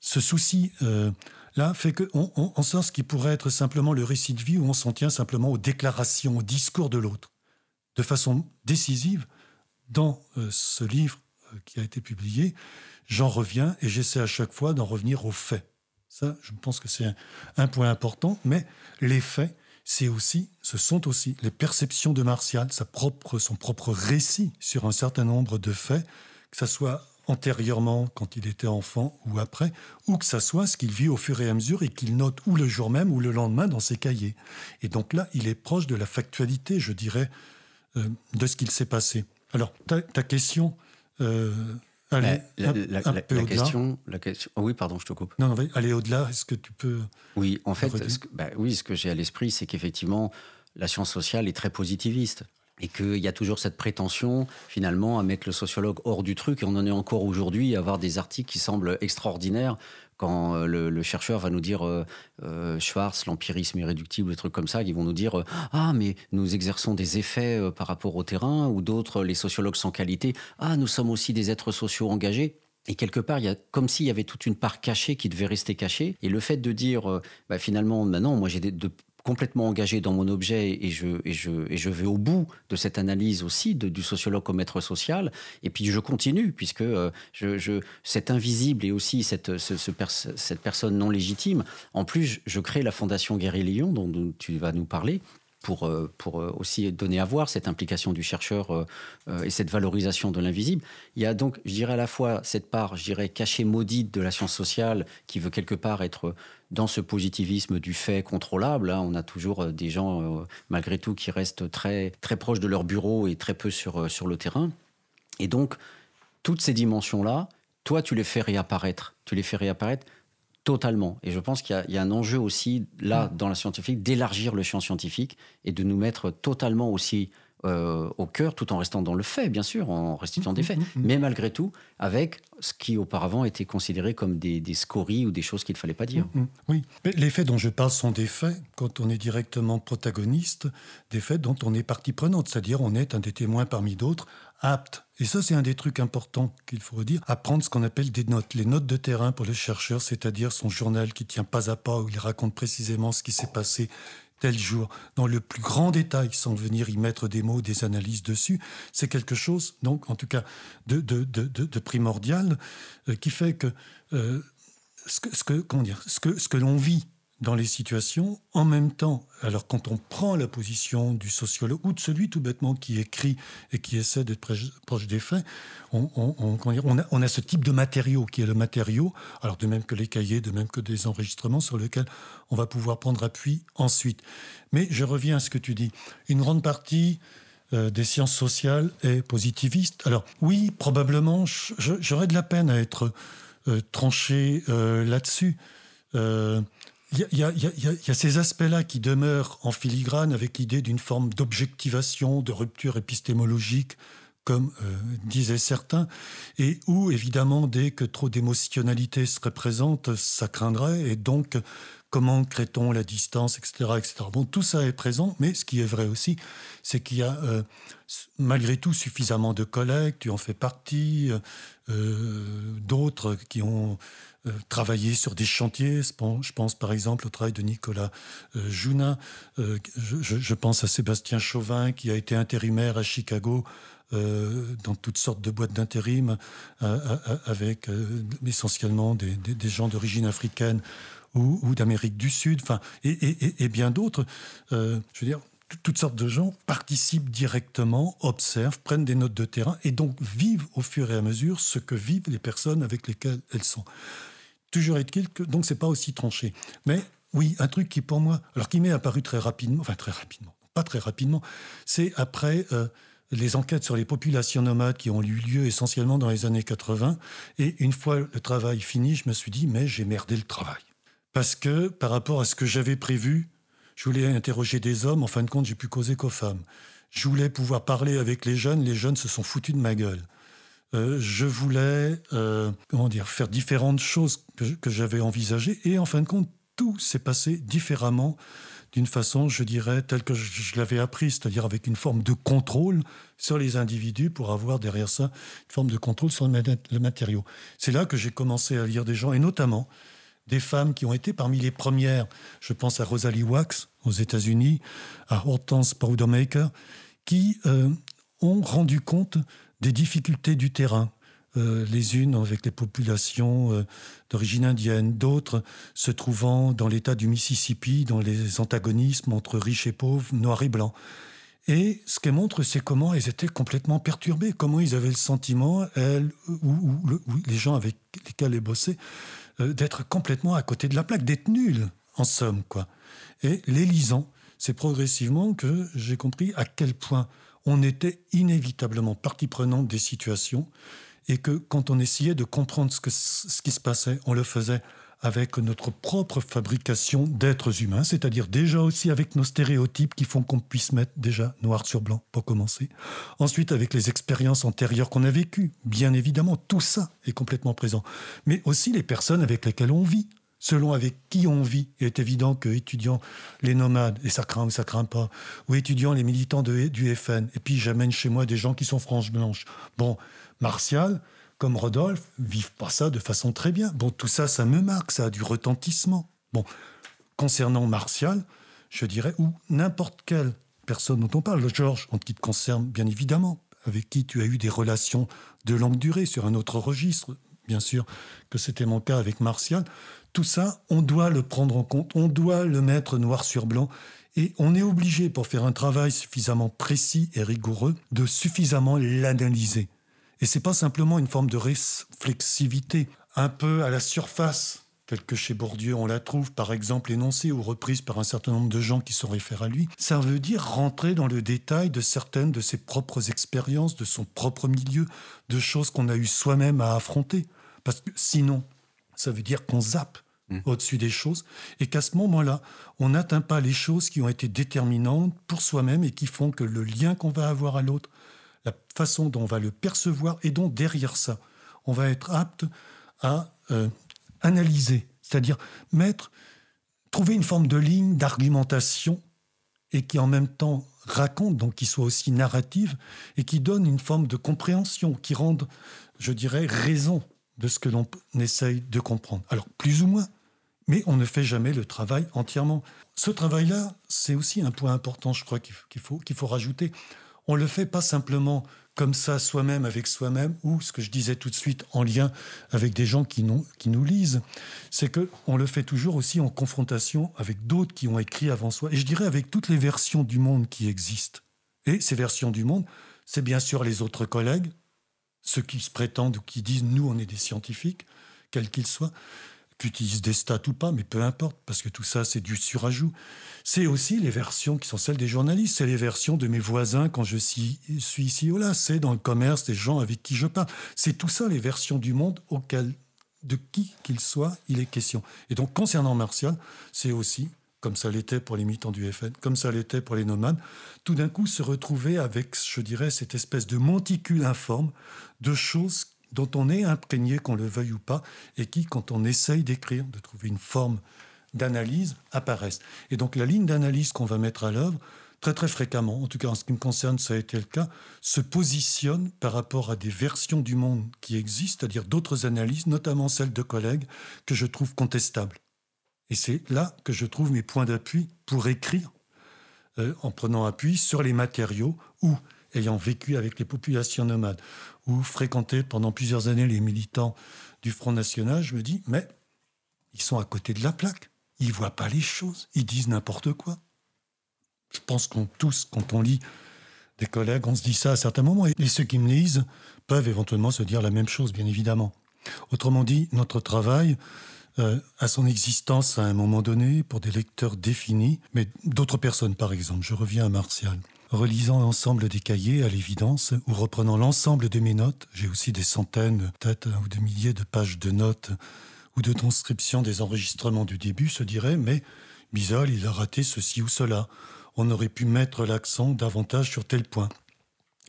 E: ce souci euh, là fait qu'on on, sent ce qui pourrait être simplement le récit de vie où on s'en tient simplement aux déclarations, au discours de l'autre. De façon décisive, dans euh, ce livre euh, qui a été publié, j'en reviens et j'essaie à chaque fois d'en revenir aux faits. Ça, je pense que c'est un, point important, mais les faits, c'est aussi, ce sont aussi les perceptions de Martial, sa propre, son propre récit sur un certain nombre de faits, que ce soit antérieurement quand il était enfant ou après, ou que ça soit ce qu'il vit au fur et à mesure et qu'il note ou le jour même ou le lendemain dans ses cahiers. Et donc là, il est proche de la factualité, je dirais, euh, de ce qu'il s'est passé. Alors, ta, question... Euh, allez,
D: la, question, la question. Oh oui, pardon, je te coupe.
E: Non, non, aller au-delà. Est-ce que tu peux
D: Oui, en fait, ce bah oui, ce que j'ai à l'esprit, c'est qu'effectivement, la science sociale est très positiviste et qu'il y a toujours cette prétention finalement à mettre le sociologue hors du truc. Et on en est encore aujourd'hui à avoir des articles qui semblent extraordinaires quand euh, le, chercheur va nous dire euh, euh, Schwartz, l'empirisme irréductible, des trucs comme ça, qui vont nous dire ah mais nous exerçons des effets par rapport au terrain. Ou d'autres les sociologues sans qualité ah nous sommes aussi des êtres sociaux engagés. Et quelque part, il y a comme s'il y avait toute une part cachée qui devait rester cachée. Et le fait de dire, bah, finalement, maintenant, moi j'ai complètement engagé dans mon objet et je, je, je vais au bout de cette analyse aussi de, du sociologue comme maître social. Et puis je continue, puisque euh, je, je, cet invisible et aussi cette, ce, cette personne non légitime, en plus, je crée la Fondation Guéry-Lyon, dont, dont tu vas nous parler, pour, euh, euh, aussi donner à voir cette implication du chercheur et cette valorisation de l'invisible. Il y a donc, je dirais à la fois cette part, je dirais, cachée maudite de la science sociale qui veut quelque part être dans ce positivisme du fait contrôlable, hein, on a toujours euh, des gens, euh, malgré tout, qui restent très, très proches de leur bureau et très peu sur, euh, sur le terrain. Et donc, toutes ces dimensions-là, toi, tu les fais réapparaître. Tu les fais réapparaître totalement. Et je pense qu'il y, y, a un enjeu aussi, là, dans la scientifique, d'élargir le champ scientifique et de nous mettre totalement aussi euh, au cœur, tout en restant dans le fait, bien sûr, en restituant des faits, mais malgré tout, avec ce qui auparavant était considéré comme des, scories ou des choses qu'il ne fallait pas dire.
E: Oui, mais les faits dont je parle sont des faits, quand on est directement protagoniste, des faits dont on est partie prenante, c'est-à-dire on est un des témoins parmi d'autres, Et ça, c'est un des trucs importants qu'il faut redire, à prendre ce qu'on appelle des notes, les notes de terrain pour le chercheur, c'est-à-dire son journal qui tient pas à pas, où il raconte précisément ce qui s'est passé tel jour, dans le plus grand détail, sans venir y mettre des mots, des analyses dessus, c'est quelque chose, donc en tout cas, de, primordial, euh, qui fait que, euh, ce que, que, ce que l'on vit dans les situations en même temps. Alors quand on prend la position du sociologue ou de celui tout bêtement qui écrit et qui essaie d'être proche des faits, on, a, ce type de matériau qui est le matériau, alors de même que les cahiers, de même que des enregistrements sur lesquels on va pouvoir prendre appui ensuite. Mais je reviens à ce que tu dis. Une grande partie euh, des sciences sociales est positiviste. Alors oui, probablement, j'aurais de la peine à être euh, tranché euh, là-dessus. Il y, a ces aspects-là qui demeurent en filigrane avec l'idée d'une forme d'objectivation, de rupture épistémologique, comme disaient certains, et où évidemment, dès que trop d'émotionnalité serait présente, ça craindrait, et donc comment crée-t-on la distance, etc., etc. Bon, tout ça est présent, mais ce qui est vrai aussi, c'est qu'il y a euh, malgré tout suffisamment de collègues, tu en fais partie, euh, euh, d'autres qui ont travaillé sur des chantiers. Je pense par exemple au travail de Nicolas Jouna. Je, pense à Sébastien Chauvin qui a été intérimaire à Chicago. dans toutes sortes de boîtes d'intérim, avec essentiellement des, gens d'origine africaine ou, d'Amérique du Sud, enfin, et, bien d'autres. Euh, je veux dire, toutes sortes de gens participent directement, observent, prennent des notes de terrain et donc vivent au fur et à mesure ce que vivent les personnes avec lesquelles elles sont. Toujours est-il que donc c'est pas aussi tranché. Mais oui, un truc qui pour moi, alors qui m'est apparu très rapidement, enfin très rapidement, pas très rapidement, c'est après. Euh, les enquêtes sur les populations nomades qui ont eu lieu essentiellement dans les années 80. Et une fois le travail fini, je me suis dit, mais j'ai merdé le travail parce que par rapport à ce que j'avais prévu, je voulais interroger des hommes, en fin de compte, j'ai pu causer qu'aux femmes. Je voulais pouvoir parler avec les jeunes, les jeunes se sont foutus de ma gueule. Euh, je voulais euh, comment dire, faire différentes choses que, j'avais envisagées, et en fin de compte, tout s'est passé différemment, d'une façon, je dirais, telle que je, l'avais appris, c'est-à-dire avec une forme de contrôle sur les individus pour avoir derrière ça une forme de contrôle sur le, le matériau. C'est là que j'ai commencé à lire des gens, et notamment des femmes qui ont été parmi les premières, je pense à Rosalie Wax aux États-Unis, à Hortense Powdermaker, qui euh, ont rendu compte des difficultés du terrain, euh, les unes avec les populations euh, d'origine indienne, d'autres se trouvant dans l'État du Mississippi, dans les antagonismes entre riches et pauvres, noirs et blancs. Et ce qu'elles montrent, c'est comment elles étaient complètement perturbées, comment ils avaient le sentiment, elles, ou, les gens avec lesquels elles bossaient, euh, d'être complètement à côté de la plaque, d'être nul, en somme, quoi. Et les lisant, c'est progressivement que j'ai compris à quel point on était inévitablement partie prenante des situations et que quand on essayait de comprendre ce, ce qui se passait, on le faisait avec notre propre fabrication d'êtres humains, c'est-à-dire déjà aussi avec nos stéréotypes qui font qu'on puisse mettre déjà noir sur blanc pour commencer. Ensuite, avec les expériences antérieures qu'on a vécues, bien évidemment, tout ça est complètement présent. Mais aussi les personnes avec lesquelles on vit, selon avec qui on vit. Il est évident que étudiant les nomades, et ça craint ou ça craint pas, ou étudiant les militants du FN, et puis j'amène chez moi des gens qui sont franches blanches. Bon, Martial, comme Rodolphe, vivent pas ça de façon très bien. Bon, tout ça, ça me marque, ça a du retentissement. Bon, concernant Martial, je dirais, ou n'importe quelle personne dont on parle, Georges, en qui te concerne bien évidemment, avec qui tu as eu des relations de longue durée sur un autre registre, bien sûr que c'était mon cas avec Martial, tout ça, on doit le prendre en compte, on doit le mettre noir sur blanc, et on est obligé, pour faire un travail suffisamment précis et rigoureux, de suffisamment l'analyser. Et c'est pas simplement une forme de réflexivité, un peu à la surface, telle que chez Bourdieu on la trouve, par exemple énoncée ou reprise par un certain nombre de gens qui se réfèrent à lui. Ça veut dire rentrer dans le détail de certaines de ses propres expériences, de son propre milieu, de choses qu'on a eu soi-même à affronter. Parce que sinon, ça veut dire qu'on zappe mmh. au-dessus des choses et qu'à ce moment-là, on n'atteint pas les choses qui ont été déterminantes pour soi-même et qui font que le lien qu'on va avoir à l'autre la façon dont on va le percevoir et dont derrière ça, on va être apte à euh, analyser, c'est-à-dire mettre, trouver une forme de ligne d'argumentation et qui en même temps raconte, donc qui soit aussi narrative et qui donne une forme de compréhension, qui rende, je dirais, raison de ce que l'on essaye de comprendre. Alors, plus ou moins, mais on ne fait jamais le travail entièrement. Ce travail-là, c'est aussi un point important, je crois, qu'il faut, faut rajouter on le fait pas simplement comme ça soi-même avec soi-même ou ce que je disais tout de suite en lien avec des gens qui nous, qui nous lisent, c'est que on le fait toujours aussi en confrontation avec d'autres qui ont écrit avant soi et je dirais avec toutes les versions du monde qui existent. Et ces versions du monde, c'est bien sûr les autres collègues, ceux qui se prétendent ou qui disent nous on est des scientifiques, quels qu'ils soient, tu utilises des stats ou pas, mais peu importe, parce que tout ça, c'est du surajout. C'est aussi les versions qui sont celles des journalistes, c'est les versions de mes voisins quand je suis, ici ou là, c'est dans le commerce des gens avec qui je parle. C'est tout ça, les versions du monde auxquelles, de qui qu'il soit, il est question. Et donc, concernant Martial, c'est aussi, comme ça l'était pour les militants du FN, comme ça l'était pour les nomades, tout d'un coup se retrouver avec, je dirais, cette espèce de monticule informe de choses dont on est imprégné, qu'on le veuille ou pas, et qui, quand on essaye d'écrire, de trouver une forme d'analyse, apparaissent. Et donc la ligne d'analyse qu'on va mettre à l'œuvre, très très fréquemment, en tout cas en ce qui me concerne, ça a été le cas, se positionne par rapport à des versions du monde qui existent, c'est-à-dire d'autres analyses, notamment celles de collègues, que je trouve contestables. Et c'est là que je trouve mes points d'appui pour écrire, euh, en prenant appui sur les matériaux ou ayant vécu avec les populations nomades, ou fréquenté pendant plusieurs années les militants du Front National, je me dis, mais ils sont à côté de la plaque. Ils voient pas les choses. Ils disent n'importe quoi. Je pense qu'on tous, quand on lit des collègues, on se dit ça à certains moments. Et ceux qui me lisent peuvent éventuellement se dire la même chose, bien évidemment. Autrement dit, notre travail euh, a son existence à un moment donné pour des lecteurs définis, mais d'autres personnes, par exemple. Je reviens à Martial. Relisant l'ensemble des cahiers, à l'évidence, ou reprenant l'ensemble de mes notes, j'ai aussi des centaines, peut-être ou des milliers de pages de notes ou de transcriptions des enregistrements du début, se dirait, mais Bisol, il a raté ceci ou cela. On aurait pu mettre l'accent davantage sur tel point.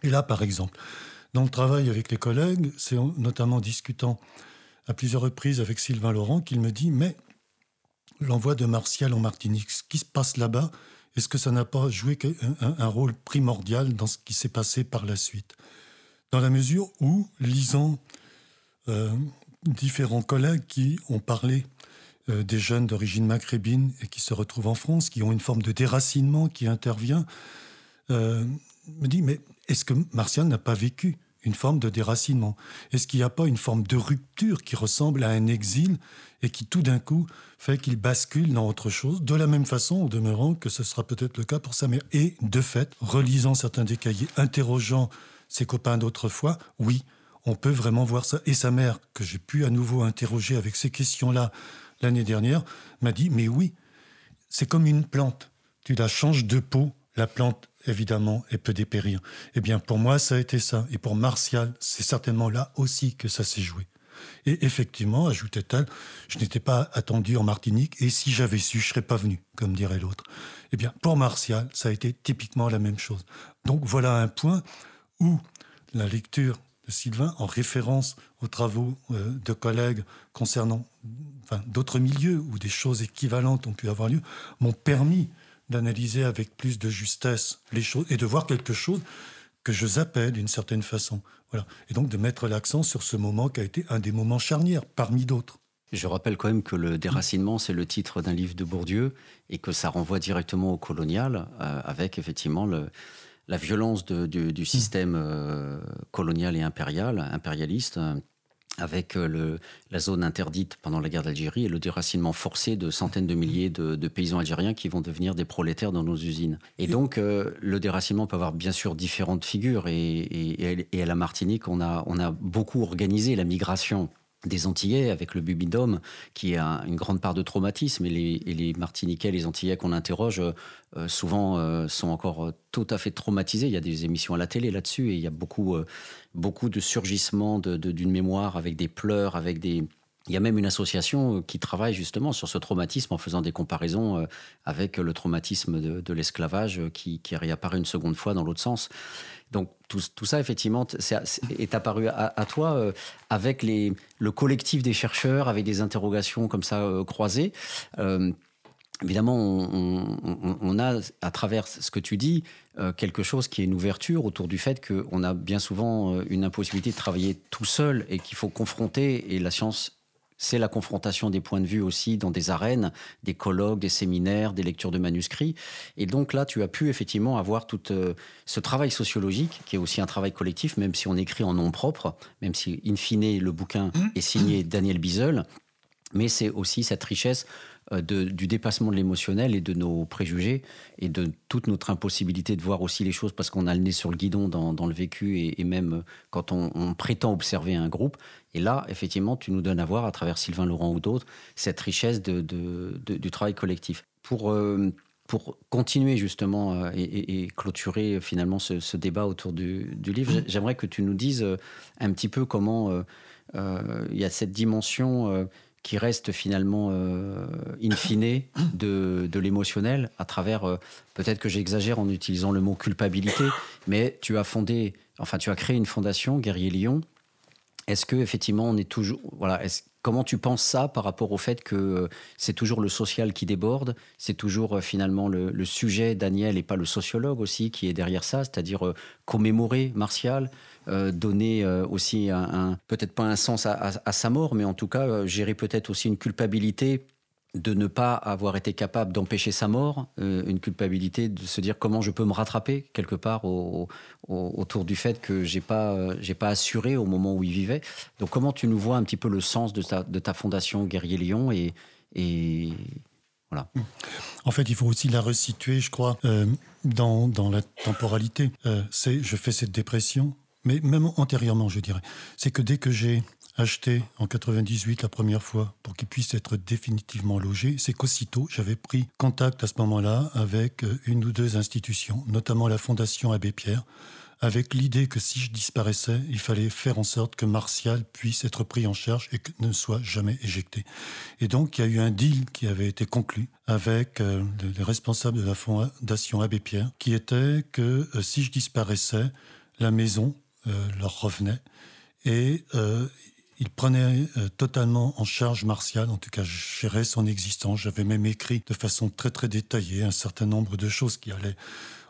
E: Et là, par exemple, dans le travail avec les collègues, c'est notamment discutant à plusieurs reprises avec Sylvain Laurent qu'il me dit, mais l'envoi de Martial en Martinique, ce qui se passe là-bas, est-ce que ça n'a pas joué un, rôle primordial dans ce qui s'est passé par la suite? Dans la mesure où, lisant euh, différents collègues qui ont parlé euh, des jeunes d'origine maghrébine et qui se retrouvent en France, qui ont une forme de déracinement qui intervient, euh, me dit, mais est-ce que Martial n'a pas vécu une forme de déracinement Est-ce qu'il n'y a pas une forme de rupture qui ressemble à un exil et qui tout d'un coup fait qu'il bascule dans autre chose, de la même façon, au demeurant, que ce sera peut-être le cas pour sa mère? Et de fait, relisant certains des cahiers, interrogeant ses copains d'autrefois, oui, on peut vraiment voir ça. Et sa mère, que j'ai pu à nouveau interroger avec ces questions-là l'année dernière, m'a dit, mais oui, c'est comme une plante. Tu la changes de peau, la plante, évidemment, elle peut dépérir. Eh bien, pour moi, ça a été ça. Et pour Martial, c'est certainement là aussi que ça s'est joué. Et effectivement, ajoutait-elle, je n'étais pas attendu en Martinique et si j'avais su, je serais pas venu, comme dirait l'autre. Eh bien, pour Martial, ça a été typiquement la même chose. Donc voilà un point où la lecture de Sylvain, en référence aux travaux euh, de collègues concernant d'autres milieux où des choses équivalentes ont pu avoir lieu, m'ont permis d'analyser avec plus de justesse les choses et de voir quelque chose que je zappais d'une certaine façon. Voilà. Et donc de mettre l'accent sur ce moment qui a été un des moments charnières parmi d'autres.
D: Je rappelle quand même que le déracinement, c'est le titre d'un livre de Bourdieu et que ça renvoie directement au colonial, euh, avec effectivement le, la violence du, système euh, colonial et impérial, impérialiste, avec euh, le, la zone interdite pendant la guerre d'Algérie et le déracinement forcé de centaines de milliers de, paysans algériens qui vont devenir des prolétaires dans nos usines. Et donc, euh, le déracinement peut avoir bien sûr différentes figures. Et, et, à la Martinique, on a, on a beaucoup organisé la migration des Antillais avec le bubidome qui a une grande part de traumatisme et les, et les Martiniquais, les Antillais qu'on interroge euh, souvent sont encore tout à fait traumatisés. Il y a des émissions à la télé là-dessus et il y a beaucoup beaucoup de surgissement d'une mémoire avec des pleurs, avec des... Il y a même une association euh, qui travaille justement sur ce traumatisme en faisant des comparaisons euh, avec le traumatisme de, l'esclavage euh, qui, réapparaît une seconde fois dans l'autre sens. Donc tout, ça, effectivement, est, apparu à, toi avec le collectif des chercheurs, avec des interrogations comme ça croisées. Évidemment, on, a, à travers ce que tu dis, quelque chose qui est une ouverture autour du fait qu'on a bien souvent une impossibilité de travailler tout seul et qu'il faut confronter, et la science, c'est la confrontation des points de vue aussi dans des arènes, des colloques, des séminaires, des lectures de manuscrits. Et donc là, tu as pu effectivement avoir tout euh, ce travail sociologique, qui est aussi un travail collectif, même si on écrit en nom propre, même si, in fine, le bouquin est signé Daniel Bizel, mais c'est aussi cette richesse euh, du dépassement de l'émotionnel et de nos préjugés et de toute notre impossibilité de voir aussi les choses parce qu'on a le nez sur le guidon dans, le vécu et, même quand on, on, prétend observer un groupe. Et là, effectivement, tu nous donnes à voir à travers Sylvain Laurent ou d'autres cette richesse du travail collectif. Pour euh, pour continuer justement euh, et, clôturer euh, finalement ce, débat autour du, livre, j'aimerais que tu nous dises euh, un petit peu comment il y a cette dimension qui reste finalement in fine de, de l'émotionnel à travers, peut-être que j'exagère en utilisant le mot culpabilité, mais tu as fondé, enfin tu as créé une fondation, Guerrier Lyon. Est-ce que effectivement on est toujours, voilà, Comment tu penses ça par rapport au fait que euh, c'est toujours le social qui déborde, c'est toujours euh, finalement le, sujet, Daniel, et pas le sociologue aussi, qui est derrière ça, c'est-à-dire euh, commémorer Martial, donner aussi un, peut-être pas un sens à, sa mort, mais en tout cas gérer peut-être aussi une culpabilité de ne pas avoir été capable d'empêcher sa mort, euh, une culpabilité de se dire comment je peux me rattraper quelque part autour du fait que j'ai pas euh, pas assuré au moment où il vivait. Donc comment tu nous vois un petit peu le sens de ta, de ta fondation Guerrier Lyon et, et voilà.
E: En fait, il faut aussi la resituer, je crois, euh, dans, dans, la temporalité. c'est je fais cette dépression, mais même antérieurement, je dirais. C'est que dès que j'ai acheté en 98 la première fois pour qu'il puisse être définitivement logé, c'est qu'aussitôt j'avais pris contact à ce moment-là avec euh, une ou deux institutions, notamment la Fondation Abbé Pierre, avec l'idée que si je disparaissais, il fallait faire en sorte que Martial puisse être pris en charge et ne soit jamais éjecté. Et donc il y a eu un deal qui avait été conclu avec euh, les responsables de la Fondation Abbé Pierre, qui était que euh, si je disparaissais, la maison leur revenait et il prenait euh, totalement en charge Martial, en tout cas je gérais son existence. J'avais même écrit de façon très très détaillée un certain nombre de choses qui allaient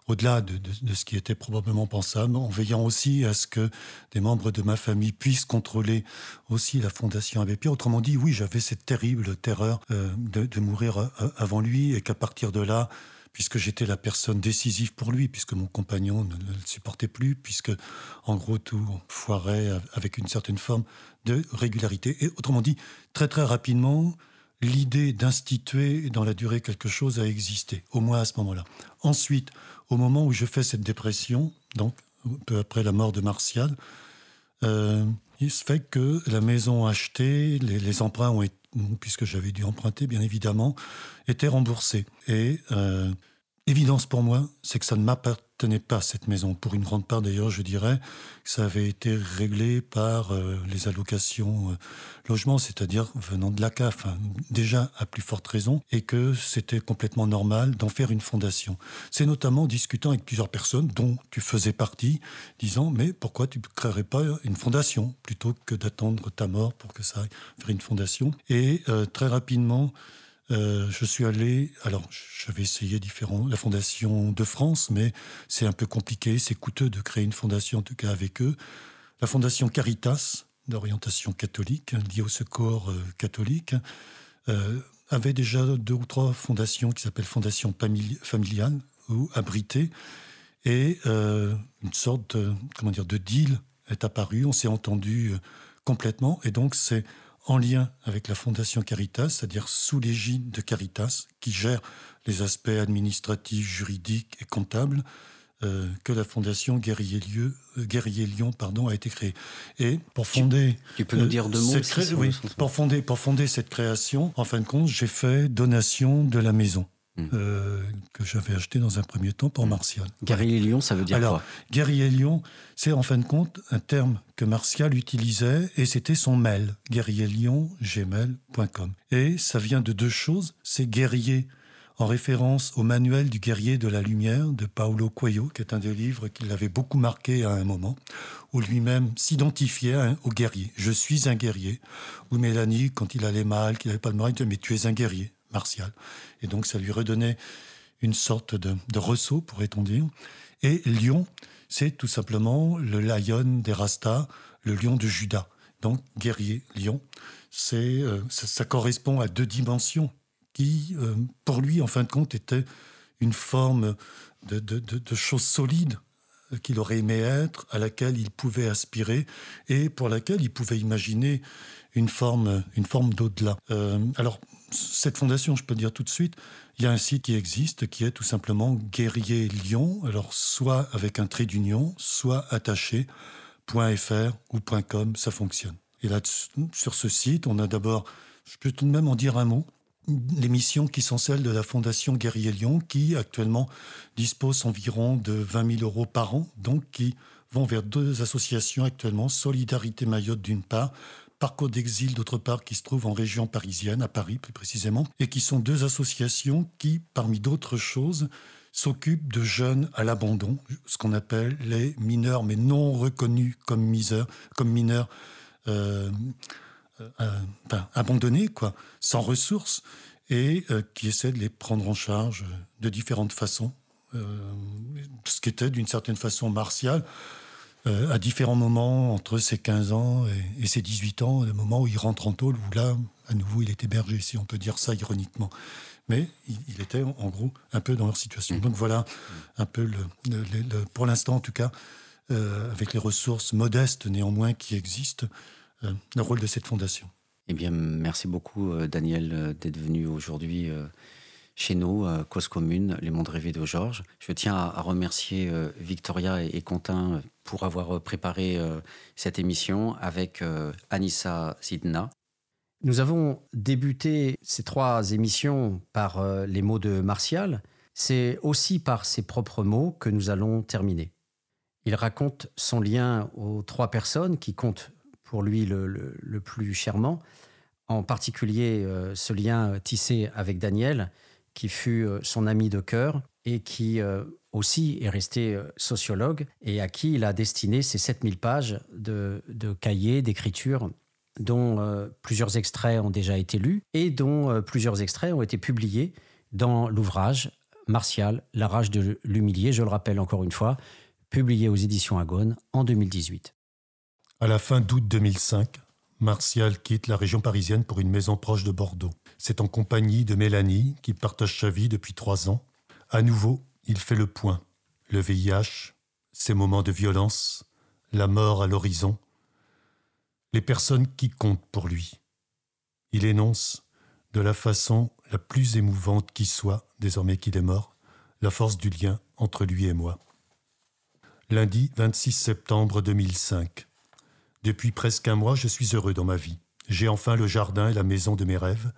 E: au-delà de, ce qui était probablement pensable, en veillant aussi à ce que des membres de ma famille puissent contrôler aussi la Fondation Abbé Pierre. Autrement dit, oui, j'avais cette terrible terreur euh, de, mourir euh, avant lui et qu'à partir de là, puisque j'étais la personne décisive pour lui, puisque mon compagnon ne, le supportait plus, puisque en gros tout foirait avec une certaine forme de régularité. Et autrement dit, très très rapidement, l'idée d'instituer dans la durée quelque chose a existé, au moins à ce moment-là. Ensuite, au moment où je fais cette dépression, donc peu après la mort de Martial, euh, il se fait que la maison achetée, les, emprunts ont été, puisque j'avais dû emprunter bien évidemment, étaient remboursés. Et euh, évidence pour moi, c'est que ça ne m'appartenait pas, cette maison. Pour une grande part, d'ailleurs, je dirais que ça avait été réglé par euh, les allocations euh, logements, c'est-à-dire venant de la CAF, hein, déjà à plus forte raison, et que c'était complètement normal d'en faire une fondation. C'est notamment en discutant avec plusieurs personnes, dont tu faisais partie, disant, mais pourquoi tu ne créerais pas une fondation, plutôt que d'attendre ta mort pour que ça aille faire une fondation? Et euh, très rapidement, euh, je suis allé, alors j'avais essayé différents, la Fondation de France, mais c'est un peu compliqué, c'est coûteux de créer une fondation, en tout cas avec eux. La Fondation Caritas, d'orientation catholique, liée au secours euh, catholique, euh, avait déjà deux ou trois fondations qui s'appellent Fondation familiale ou abritée, et une sorte de, comment dire, de deal est apparu, on s'est entendu complètement, et donc c'est en lien avec la Fondation Caritas, c'est-à-dire sous l'égide de Caritas, qui gère les aspects administratifs, juridiques et comptables, euh, que la Fondation Guerrier, Lieu, euh, Guerrier Lyon pardon, a été créée. Et pour fonder...
D: Tu, peux nous dire deux mots
E: oui, pour, fonder, pour fonder cette création, en fin de compte, j'ai fait donation de la maison. Hmm. Euh, que j'avais acheté dans un premier temps pour hmm. Martial.
D: Guerrier Lyon, ça veut dire
E: Alors,
D: quoi?
E: Guerrier Lyon, c'est en fin de compte un terme que Martial utilisait et c'était son mail, guerrierlion.gmail.com. Et ça vient de deux choses. C'est guerrier en référence au manuel du guerrier de la lumière de Paolo Coelho, qui est un des livres qui l'avait beaucoup marqué à un moment, où lui-même s'identifiait au guerrier. Je suis un guerrier. Ou Mélanie, quand il allait mal, qu'il n'avait pas le moral, il disait, mais tu es un guerrier martial. Et donc ça lui redonnait une sorte de, ressaut, pourrait-on dire. Et lion, c'est tout simplement le lion des Rastas, le lion de Judas. Donc guerrier, lion, euh, ça, correspond à deux dimensions qui, euh, pour lui, en fin de compte, étaient une forme de, chose solide qu'il aurait aimé être, à laquelle il pouvait aspirer et pour laquelle il pouvait imaginer une forme, une forme d'au-delà. Euh, alors, cette fondation, je peux dire tout de suite, il y a un site qui existe qui est tout simplement Guerrier Lyon, alors soit avec un trait d'union, soit attaché, .fr ou .com, ça fonctionne. Et là, sur ce site, on a d'abord, je peux tout de même en dire un mot, les missions qui sont celles de la Fondation Guerrier Lyon, qui actuellement dispose environ de 20 000 euros par an, donc qui vont vers deux associations actuellement, Solidarité Mayotte d'une part, Parcours d'exil d'autre part, qui se trouvent en région parisienne, à Paris plus précisément, et qui sont deux associations qui, parmi d'autres choses, s'occupent de jeunes à l'abandon, ce qu'on appelle les mineurs, mais non reconnus comme, comme mineurs euh, euh, abandonnés, quoi, sans ressources, et euh, qui essaient de les prendre en charge de différentes façons, ce qui était d'une certaine façon martial. Euh, à différents moments, entre ses 15 ans et, ses 18 ans, le moment où il rentre en tôle, où là, à nouveau, il est hébergé, si on peut dire ça ironiquement. Mais il, était, en gros, un peu dans leur situation. Mmh. Donc voilà, un peu, le, pour l'instant en tout cas, euh, avec les ressources modestes néanmoins qui existent, euh, le rôle de cette fondation.
D: Eh bien, merci beaucoup, Daniel, d'être venu aujourd'hui chez nous, Cause Commune, Les Mondes Rêvés de Georges. Je tiens à, remercier Victoria et, et, Quentin pour avoir euh, préparé euh, cette émission avec euh, Anissa Sidna.
C: Nous avons débuté ces trois émissions par les mots de Martial. C'est aussi par ses propres mots que nous allons terminer. Il raconte son lien aux trois personnes qui comptent pour lui le, le plus chèrement, en particulier ce lien tissé avec Daniel, qui fut son ami de cœur et qui aussi est resté euh, sociologue et à qui il a destiné ces 7000 pages de, cahiers, d'écriture dont euh, plusieurs extraits ont déjà été lus et dont euh, plusieurs extraits ont été publiés dans l'ouvrage Martial, La rage de l'humilier, je le rappelle encore une fois, publié aux éditions Agone en 2018.
E: À la fin d'août 2005, Martial quitte la région parisienne pour une maison proche de Bordeaux. C'est en compagnie de Mélanie, qui partage sa vie depuis trois ans. À nouveau, il fait le point, le VIH, ces moments de violence, la mort à l'horizon, les personnes qui comptent pour lui. Il énonce, de la façon la plus émouvante qui soit, désormais qu'il est mort, la force du lien entre lui et moi. Lundi 26 septembre 2005. Depuis presque un mois, je suis heureux dans ma vie. J'ai enfin le jardin et la maison de mes rêves.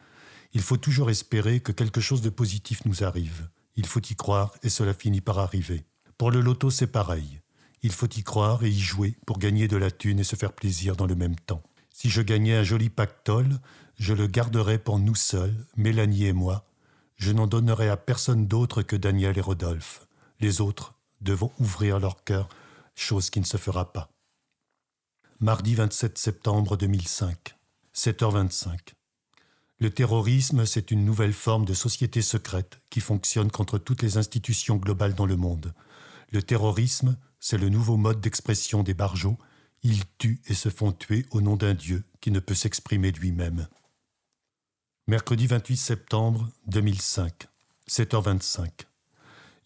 E: Il faut toujours espérer que quelque chose de positif nous arrive. Il faut y croire et cela finit par arriver. Pour le loto, c'est pareil. Il faut y croire et y jouer pour gagner de la thune et se faire plaisir dans le même temps. Si je gagnais un joli pactole, je le garderais pour nous seuls, Mélanie et moi. Je n'en donnerais à personne d'autre que Daniel et Rodolphe. Les autres devront ouvrir leur cœur, chose qui ne se fera pas. Mardi 27 septembre 2005, 7h25. Le terrorisme, c'est une nouvelle forme de société secrète qui fonctionne contre toutes les institutions globales dans le monde. Le terrorisme, c'est le nouveau mode d'expression des barjots. Ils tuent et se font tuer au nom d'un Dieu qui ne peut s'exprimer lui-même. Mercredi 28 septembre 2005, 7h25.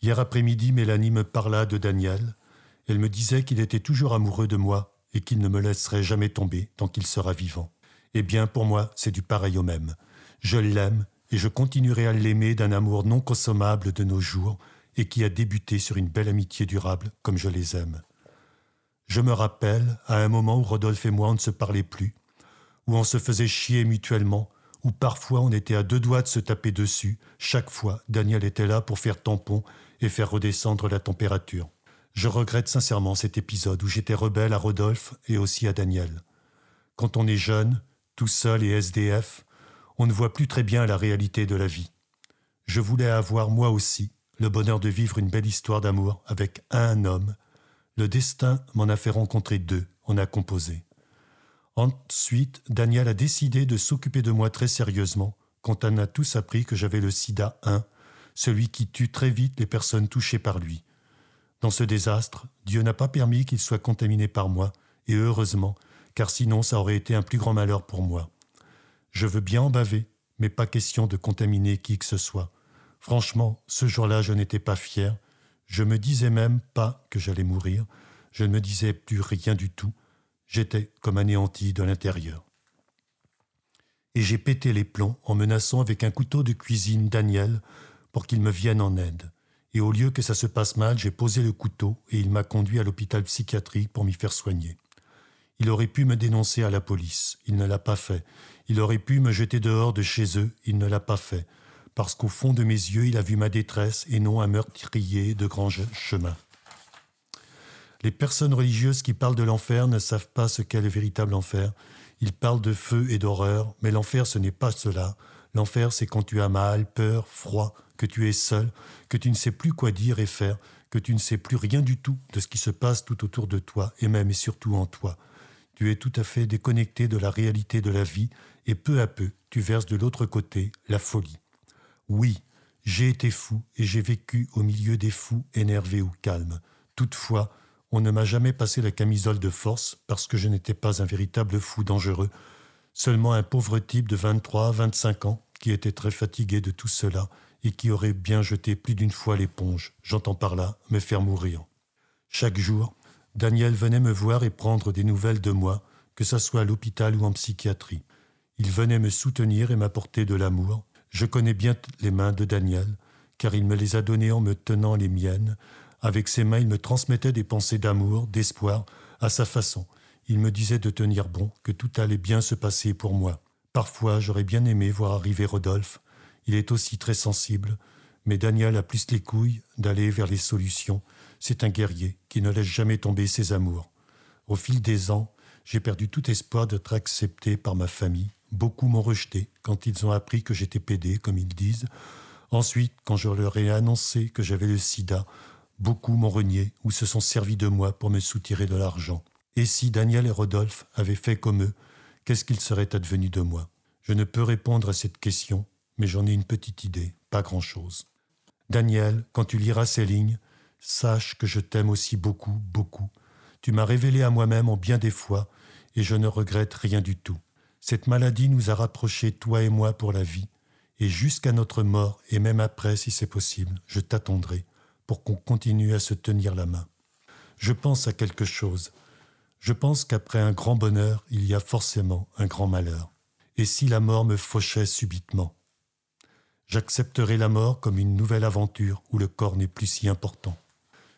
E: Hier après-midi, Mélanie me parla de Daniel. Elle me disait qu'il était toujours amoureux de moi et qu'il ne me laisserait jamais tomber tant qu'il sera vivant. Eh bien, pour moi, c'est du pareil au même. Je l'aime et je continuerai à l'aimer d'un amour non consommable de nos jours et qui a débuté sur une belle amitié durable comme je les aime. Je me rappelle à un moment où Rodolphe et moi on ne se parlait plus, où on se faisait chier mutuellement, où parfois on était à deux doigts de se taper dessus, chaque fois Daniel était là pour faire tampon et faire redescendre la température. Je regrette sincèrement cet épisode où j'étais rebelle à Rodolphe et aussi à Daniel. Quand on est jeune, tout seul et SDF, on ne voit plus très bien la réalité de la vie. Je voulais avoir moi aussi le bonheur de vivre une belle histoire d'amour avec un homme. Le destin m'en a fait rencontrer deux, on a composé. Ensuite, Daniel a décidé de s'occuper de moi très sérieusement quand on a tous appris que j'avais le sida 1, celui qui tue très vite les personnes touchées par lui. Dans ce désastre, Dieu n'a pas permis qu'il soit contaminé par moi, et heureusement, car sinon ça aurait été un plus grand malheur pour moi. Je veux bien en baver, mais pas question de contaminer qui que ce soit. Franchement, ce jour-là, je n'étais pas fier. Je me disais même pas que j'allais mourir. Je ne me disais plus rien du tout. J'étais comme anéanti de l'intérieur. Et j'ai pété les plombs en menaçant avec un couteau de cuisine Daniel pour qu'il me vienne en aide. Et au lieu que ça se passe mal, j'ai posé le couteau et il m'a conduit à l'hôpital psychiatrique pour m'y faire soigner. Il aurait pu me dénoncer à la police, il ne l'a pas fait. Il aurait pu me jeter dehors de chez eux, il ne l'a pas fait. Parce qu'au fond de mes yeux, il a vu ma détresse et non un meurtrier de grand chemin. Les personnes religieuses qui parlent de l'enfer ne savent pas ce qu'est le véritable enfer. Ils parlent de feu et d'horreur, mais l'enfer ce n'est pas cela. L'enfer c'est quand tu as mal, peur, froid, que tu es seul, que tu ne sais plus quoi dire et faire, que tu ne sais plus rien du tout de ce qui se passe tout autour de toi et même et surtout en toi. Tu es tout à fait déconnecté de la réalité de la vie et peu à peu tu verses de l'autre côté la folie. Oui, j'ai été fou et j'ai vécu au milieu des fous énervés ou calmes. Toutefois, on ne m'a jamais passé la camisole de force parce que je n'étais pas un véritable fou dangereux, seulement un pauvre type de 23, 25 ans qui était très fatigué de tout cela et qui aurait bien jeté plus d'une fois l'éponge, j'entends par là me faire mourir. Chaque jour, Daniel venait me voir et prendre des nouvelles de moi, que ce soit à l'hôpital ou en psychiatrie. Il venait me soutenir et m'apporter de l'amour. Je connais bien les mains de Daniel, car il me les a données en me tenant les miennes, avec ses mains, il me transmettait des pensées d'amour, d'espoir, à sa façon. Il me disait de tenir bon, que tout allait bien se passer pour moi. Parfois, j'aurais bien aimé voir arriver Rodolphe. Il est aussi très sensible, mais Daniel a plus les couilles d'aller vers les solutions. C'est un guerrier qui ne laisse jamais tomber ses amours. Au fil des ans, j'ai perdu tout espoir d'être accepté par ma famille. Beaucoup m'ont rejeté quand ils ont appris que j'étais pédé, comme ils disent. Ensuite, quand je leur ai annoncé que j'avais le sida, Beaucoup m'ont renié ou se sont servis de moi pour me soutirer de l'argent. Et si Daniel et Rodolphe avaient fait comme eux, qu'est-ce qu'il serait advenu de moi? Je ne peux répondre à cette question, mais j'en ai une petite idée, pas grand-chose. Daniel, quand tu liras ces lignes, sache que je t'aime aussi beaucoup, beaucoup. Tu m'as révélé à moi-même en bien des fois, et je ne regrette rien du tout. Cette maladie nous a rapprochés, toi et moi, pour la vie, et jusqu'à notre mort, et même après, si c'est possible, je t'attendrai pour qu'on continue à se tenir la main. Je pense à quelque chose. Je pense qu'après un grand bonheur, il y a forcément un grand malheur. Et si la mort me fauchait subitement? J'accepterai la mort comme une nouvelle aventure où le corps n'est plus si important.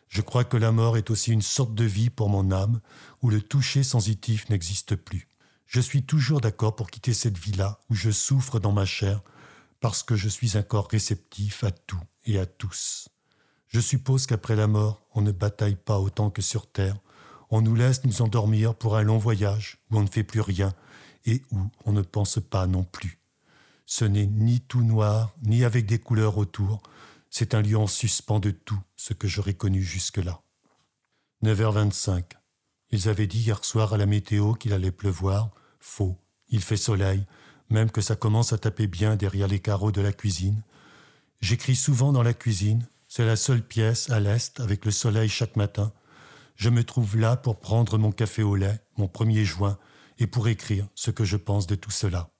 E: Je crois que la mort est aussi une sorte de vie pour mon âme, où le toucher sensitif n'existe plus. Je suis toujours d'accord pour quitter cette vie-là, où je souffre dans ma chair, parce que je suis un corps réceptif à tout et à tous. Je suppose qu'après la mort, on ne bataille pas autant que sur Terre. On nous laisse nous endormir pour un long voyage où on ne fait plus rien et où on ne pense pas non plus. Ce n'est ni tout noir, ni avec des couleurs autour. C'est un lieu en suspens de tout ce que j'aurais connu jusque-là. 9h25. Ils avaient dit hier soir à la météo qu'il allait pleuvoir. Faux. Il fait soleil, même que ça commence à taper bien derrière les carreaux de la cuisine. J'écris souvent dans la cuisine, c'est la seule pièce à l'est avec le soleil chaque matin. Je me trouve là pour prendre mon café au lait, mon premier joint, et pour écrire ce que je pense de tout cela.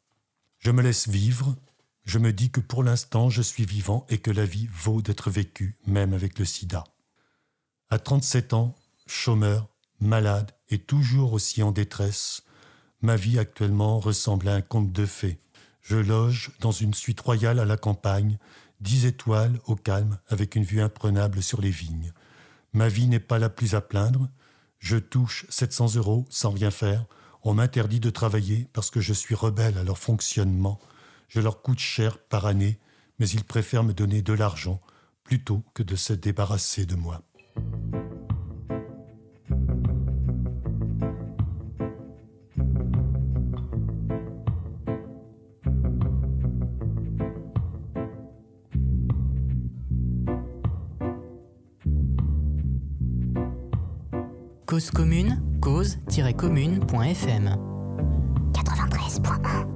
E: Je me laisse vivre, je me dis que pour l'instant je suis vivant et que la vie vaut d'être vécue, même avec le sida. À 37 ans, chômeur, malade et toujours aussi en détresse, ma vie actuellement ressemble à un conte de fées. Je loge dans une suite royale à la campagne dix étoiles au calme avec une vue imprenable sur les vignes. Ma vie n'est pas la plus à plaindre. Je touche 700 euros sans rien faire. On m'interdit de travailler parce que je suis rebelle à leur fonctionnement. Je leur coûte cher par année, mais ils préfèrent me donner de l'argent plutôt que de se débarrasser de moi.
A: Cause commune, cause-commune.fm
B: 93.1